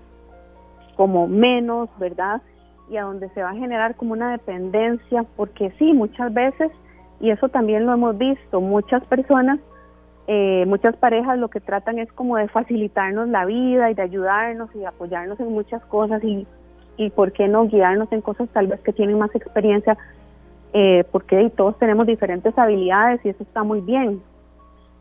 como menos, ¿verdad? Y a donde se va a generar como una dependencia, porque sí, muchas veces, y eso también lo hemos visto, muchas personas, eh, muchas parejas lo que tratan es como de facilitarnos la vida y de ayudarnos y de apoyarnos en muchas cosas y y por qué no guiarnos en cosas tal vez que tienen más experiencia, eh, porque todos tenemos diferentes habilidades y eso está muy bien.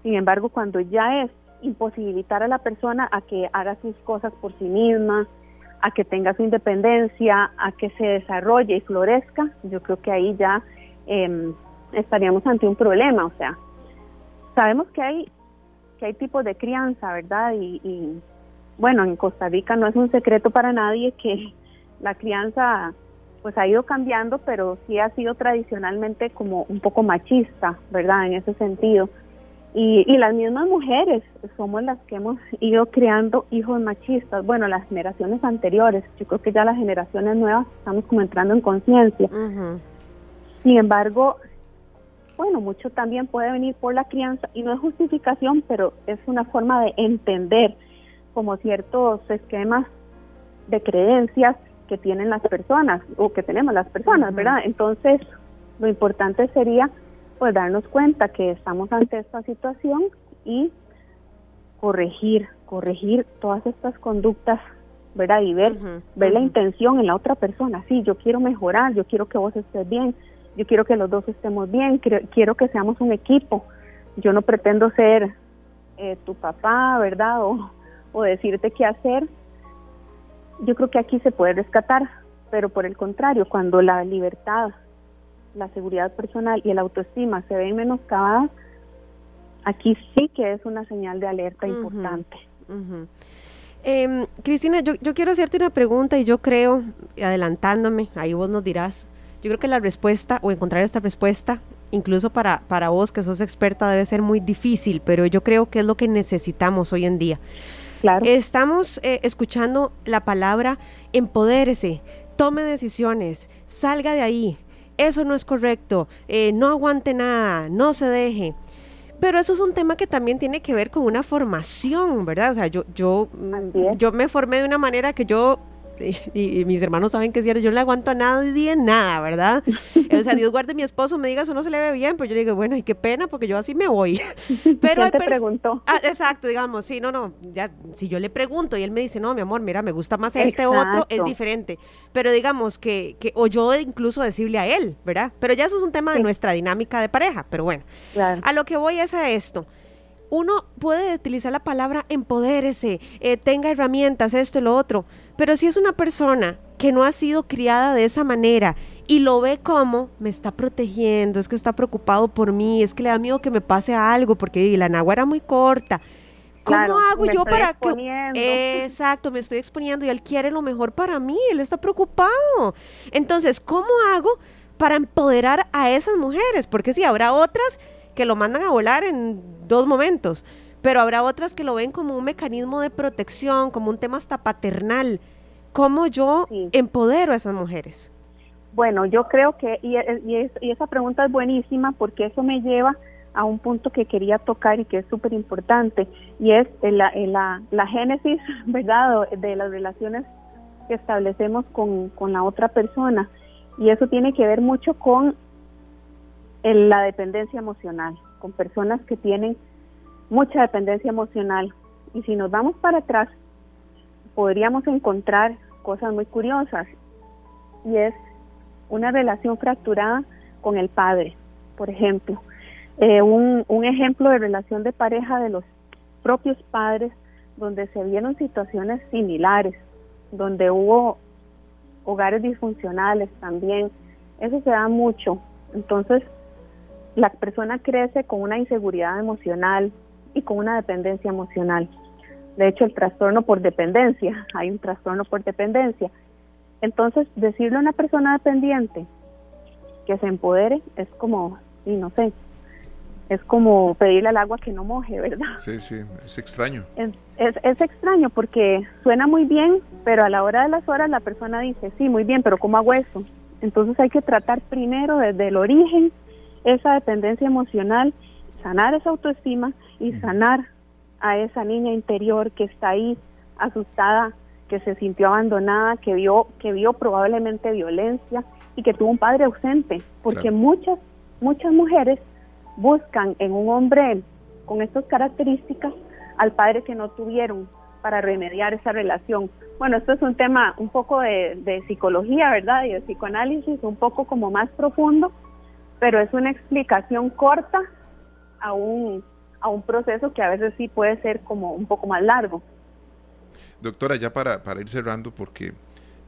Sin embargo, cuando ya es imposibilitar a la persona a que haga sus cosas por sí misma, a que tenga su independencia, a que se desarrolle y florezca, yo creo que ahí ya em, estaríamos ante un problema. O sea, sabemos que hay que hay tipos de crianza, ¿verdad? Y, y bueno, en Costa Rica no es un secreto para nadie que la crianza pues ha ido cambiando, pero sí ha sido tradicionalmente como un poco machista, ¿verdad? En ese sentido. Y, y las mismas mujeres somos las que hemos ido creando hijos machistas. Bueno, las generaciones anteriores, yo creo que ya las generaciones nuevas estamos como entrando en conciencia. Sin embargo, bueno, mucho también puede venir por la crianza y no es justificación, pero es una forma de entender como ciertos esquemas de creencias que tienen las personas o que tenemos las personas, ¿verdad? Entonces, lo importante sería pues darnos cuenta que estamos ante esta situación y corregir, corregir todas estas conductas, ¿verdad? Y ver, ver la intención en la otra persona. Sí, yo quiero mejorar, yo quiero que vos estés bien, yo quiero que los dos estemos bien, quiero que seamos un equipo. Yo no pretendo ser eh, tu papá, ¿verdad? O, o decirte qué hacer. Yo creo que aquí se puede rescatar, pero por el contrario, cuando la libertad, la seguridad personal y el autoestima se ven menoscabadas, aquí sí que es una señal de alerta importante. Em, Cristina, yo, yo quiero hacerte una pregunta y yo creo, adelantándome, ahí vos nos dirás, yo creo que la respuesta o encontrar esta respuesta, incluso para, para vos que sos experta, debe ser muy difícil, pero yo creo que es lo que necesitamos hoy en día. Claro. Estamos eh, escuchando la palabra empodérese, tome decisiones, salga de ahí, eso no es correcto, eh, no aguante nada, no se deje. Pero eso es un tema que también tiene que ver con una formación, ¿verdad? O sea, yo, yo, yo me formé de una manera que yo y, mis hermanos saben que si yo no le aguanto a nadie nada, ¿verdad? O sea, Dios guarde mi esposo, me diga eso no se le ve bien, pero yo le digo, bueno, y qué pena, porque yo así me voy. Pero te preguntó? Ah, exacto, digamos, sí, no, no, ya, si yo le pregunto y él me dice, no, mi amor, mira, me gusta más este otro, es diferente. Pero digamos que, que, o yo incluso decirle a él, ¿verdad? Pero ya eso es un tema de nuestra dinámica de pareja, pero bueno, a lo que voy es a esto uno puede utilizar la palabra empodérese, eh, tenga herramientas, esto y lo otro, pero si es una persona que no ha sido criada de esa manera y lo ve como me está protegiendo, es que está preocupado por mí, es que le da miedo que me pase algo porque la nagua era muy corta. ¿Cómo hago yo para que... Exacto, me estoy exponiendo y él quiere lo mejor para mí, él está preocupado. Entonces, ¿cómo hago para empoderar a esas mujeres? Porque si habrá otras que lo mandan a volar en dos momentos, pero habrá otras que lo ven como un mecanismo de protección, como un tema hasta paternal. ¿Cómo yo empodero a esas mujeres? Bueno, yo creo que, y, y, esa pregunta es buenísima porque eso me lleva a un punto que quería tocar y que es súper importante, y es la, la, la, génesis, ¿verdad?, de las relaciones que establecemos con, con la otra persona. Y eso tiene que ver mucho con en la dependencia emocional, con personas que tienen mucha dependencia emocional. Y si nos vamos para atrás, podríamos encontrar cosas muy curiosas. Y es una relación fracturada con el padre, por ejemplo. Eh, un, un ejemplo de relación de pareja de los propios padres, donde se vieron situaciones similares, donde hubo hogares disfuncionales también. Eso se da mucho. Entonces, la persona crece con una inseguridad emocional y con una dependencia emocional. De hecho, el trastorno por dependencia, hay un trastorno por dependencia. Entonces, decirle a una persona dependiente que se empodere es como, y no sé, es como pedirle al agua que no moje, ¿verdad? Sí, sí, es extraño. Es, es, extraño porque suena muy bien, pero a la hora de las horas la persona dice, sí, muy bien, pero ¿cómo hago eso? Entonces hay que tratar primero desde el origen esa dependencia emocional, sanar esa autoestima y sanar a esa niña interior que está ahí asustada, que se sintió abandonada, que vio que vio probablemente violencia y que tuvo un padre ausente, porque muchas muchas mujeres buscan en un hombre con estas características al padre que no tuvieron para remediar esa relación. Bueno, esto es un tema un poco de, de psicología, ¿verdad? Y de psicoanálisis, un poco como más profundo, pero es una explicación corta a un, a un proceso que a veces sí puede ser como un poco más largo. Doctora, ya para, para ir cerrando, porque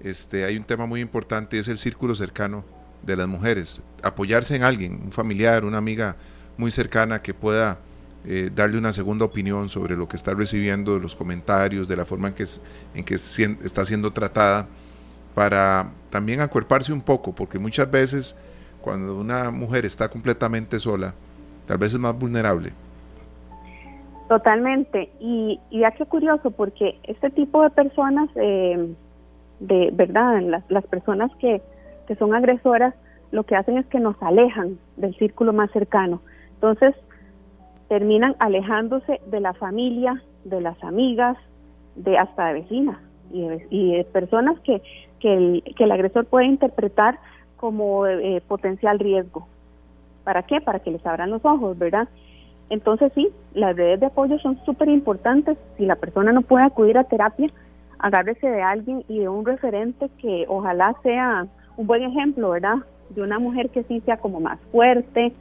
este, hay un tema muy importante, es el círculo cercano de las mujeres. Apoyarse en alguien, un familiar, una amiga muy cercana que pueda eh, darle una segunda opinión sobre lo que está recibiendo, los comentarios, de la forma en que, en que está siendo tratada, para también acuerparse un poco, porque muchas veces cuando una mujer está completamente sola, tal vez es más vulnerable. Totalmente. Y, ya qué curioso, porque este tipo de personas, eh, de verdad, las, las personas que, que son agresoras, lo que hacen es que nos alejan del círculo más cercano. Entonces, terminan alejándose de la familia, de las amigas, de hasta de vecinas y de, y de personas que, que, el, que el agresor puede interpretar como eh, potencial riesgo. ¿Para qué? Para que les abran los ojos, ¿verdad? Entonces sí, las redes de apoyo son súper importantes. Si la persona no puede acudir a terapia, agárrese de alguien y de un referente que ojalá sea un buen ejemplo, ¿verdad? De una mujer que sí sea como más fuerte,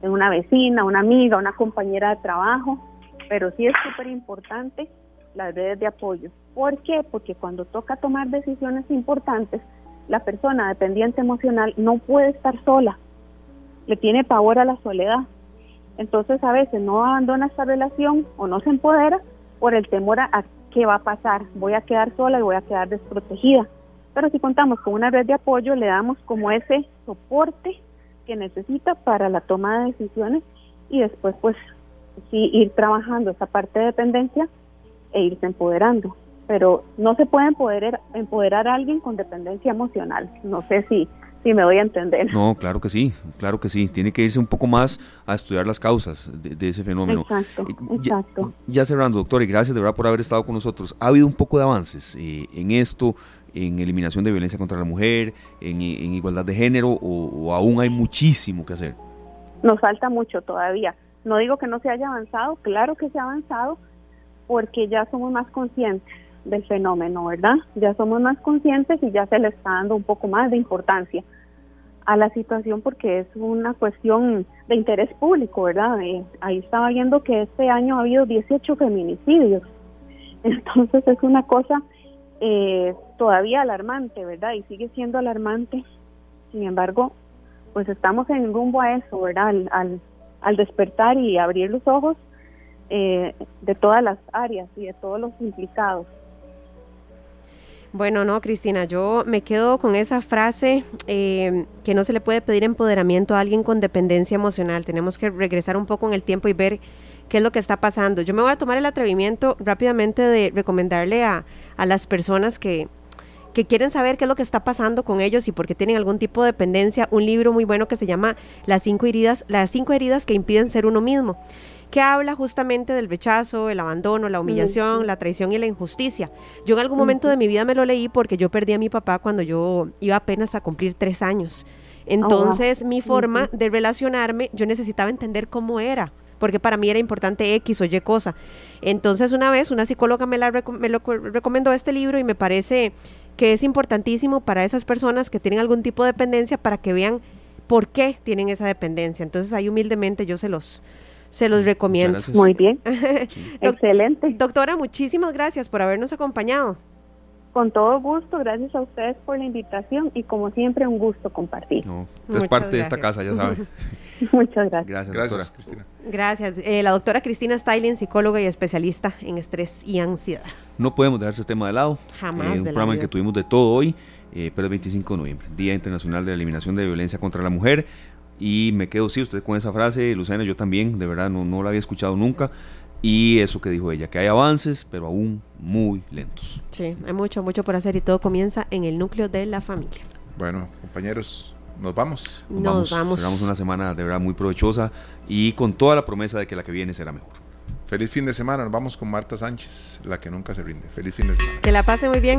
de una vecina, una amiga, una compañera de trabajo, pero sí es súper importante las redes de apoyo. ¿Por qué? Porque cuando toca tomar decisiones importantes, la persona dependiente emocional no puede estar sola, le tiene pavor a la soledad. Entonces a veces no abandona esta relación o no se empodera por el temor a, qué va a pasar, voy a quedar sola y voy a quedar desprotegida. Pero si contamos con una red de apoyo, le damos como ese soporte que necesita para la toma de decisiones y después pues sí ir trabajando esa parte de dependencia e irse empoderando. Pero no se puede empoderar, empoderar a alguien con dependencia emocional. No sé si, si me voy a entender. No, claro que sí, claro que sí. Tiene que irse un poco más a estudiar las causas de, ese fenómeno. Exacto, eh, exacto. Ya, cerrando, doctor, y gracias de verdad por haber estado con nosotros. ¿Ha habido un poco de avances eh, en esto? en eliminación de violencia contra la mujer, en, igualdad de género, o, aún hay muchísimo que hacer? Nos falta mucho todavía. No digo que no se haya avanzado, claro que se ha avanzado, porque ya somos más conscientes del fenómeno, ¿verdad? Ya somos más conscientes y ya se le está dando un poco más de importancia a la situación porque es una cuestión de interés público, ¿verdad? Eh, ahí estaba viendo que este año ha habido 18 feminicidios. Entonces es una cosa eh, todavía alarmante, ¿verdad? Y sigue siendo alarmante. Sin embargo, pues estamos en rumbo a eso, ¿verdad? Al, al, despertar y abrir los ojos eh, de todas las áreas y de todos los implicados. Bueno, no, Cristina, yo me quedo con esa frase eh, que no se le puede pedir empoderamiento a alguien con dependencia emocional. Tenemos que regresar un poco en el tiempo y ver qué es lo que está pasando. Yo me voy a tomar el atrevimiento rápidamente de recomendarle a, las personas que, que quieren saber qué es lo que está pasando con ellos y por qué tienen algún tipo de dependencia, un libro muy bueno que se llama Las cinco heridas, las cinco heridas que impiden ser uno mismo, que habla justamente del rechazo, el abandono, la humillación, la traición y la injusticia. Yo en algún momento de mi vida me lo leí porque yo perdí a mi papá cuando yo iba apenas a cumplir tres años. Oh, Entonces, mi forma de relacionarme, yo necesitaba entender cómo era porque para mí era importante X o Y cosa. Entonces una vez una psicóloga me, la me lo recomendó este libro y me parece que es importantísimo para esas personas que tienen algún tipo de dependencia para que vean por qué tienen esa dependencia. Entonces ahí humildemente yo se los, se los recomiendo. Muy bien. Excelente. Doctora, muchísimas gracias por habernos acompañado. Con todo gusto, gracias a ustedes por la invitación y como siempre un gusto compartir. es parte de esta casa, ya saben. Muchas gracias. Gracias, gracias Cristina. Gracias. Eh, la doctora Cristina Styling, psicóloga y especialista en estrés y ansiedad. No podemos dejar ese tema de lado. Jamás. Eh, un programa en que tuvimos de todo hoy, eh, pero el 25 de noviembre, Día Internacional de la Eliminación de Violencia contra la Mujer. Y me quedo, sí, usted con esa frase, Luciana, yo también, de verdad, no, no la había escuchado nunca. Y eso que dijo ella, que hay avances, pero aún muy lentos. Sí, hay mucho, mucho por hacer y todo comienza en el núcleo de la familia. Bueno, compañeros, nos vamos. Nos, vamos. vamos. una semana de verdad muy provechosa y con toda la promesa de que la que viene será mejor. Feliz fin de semana. Nos vamos con Marta Sánchez, la que nunca se rinde. Feliz fin de semana. Que la pase muy bien.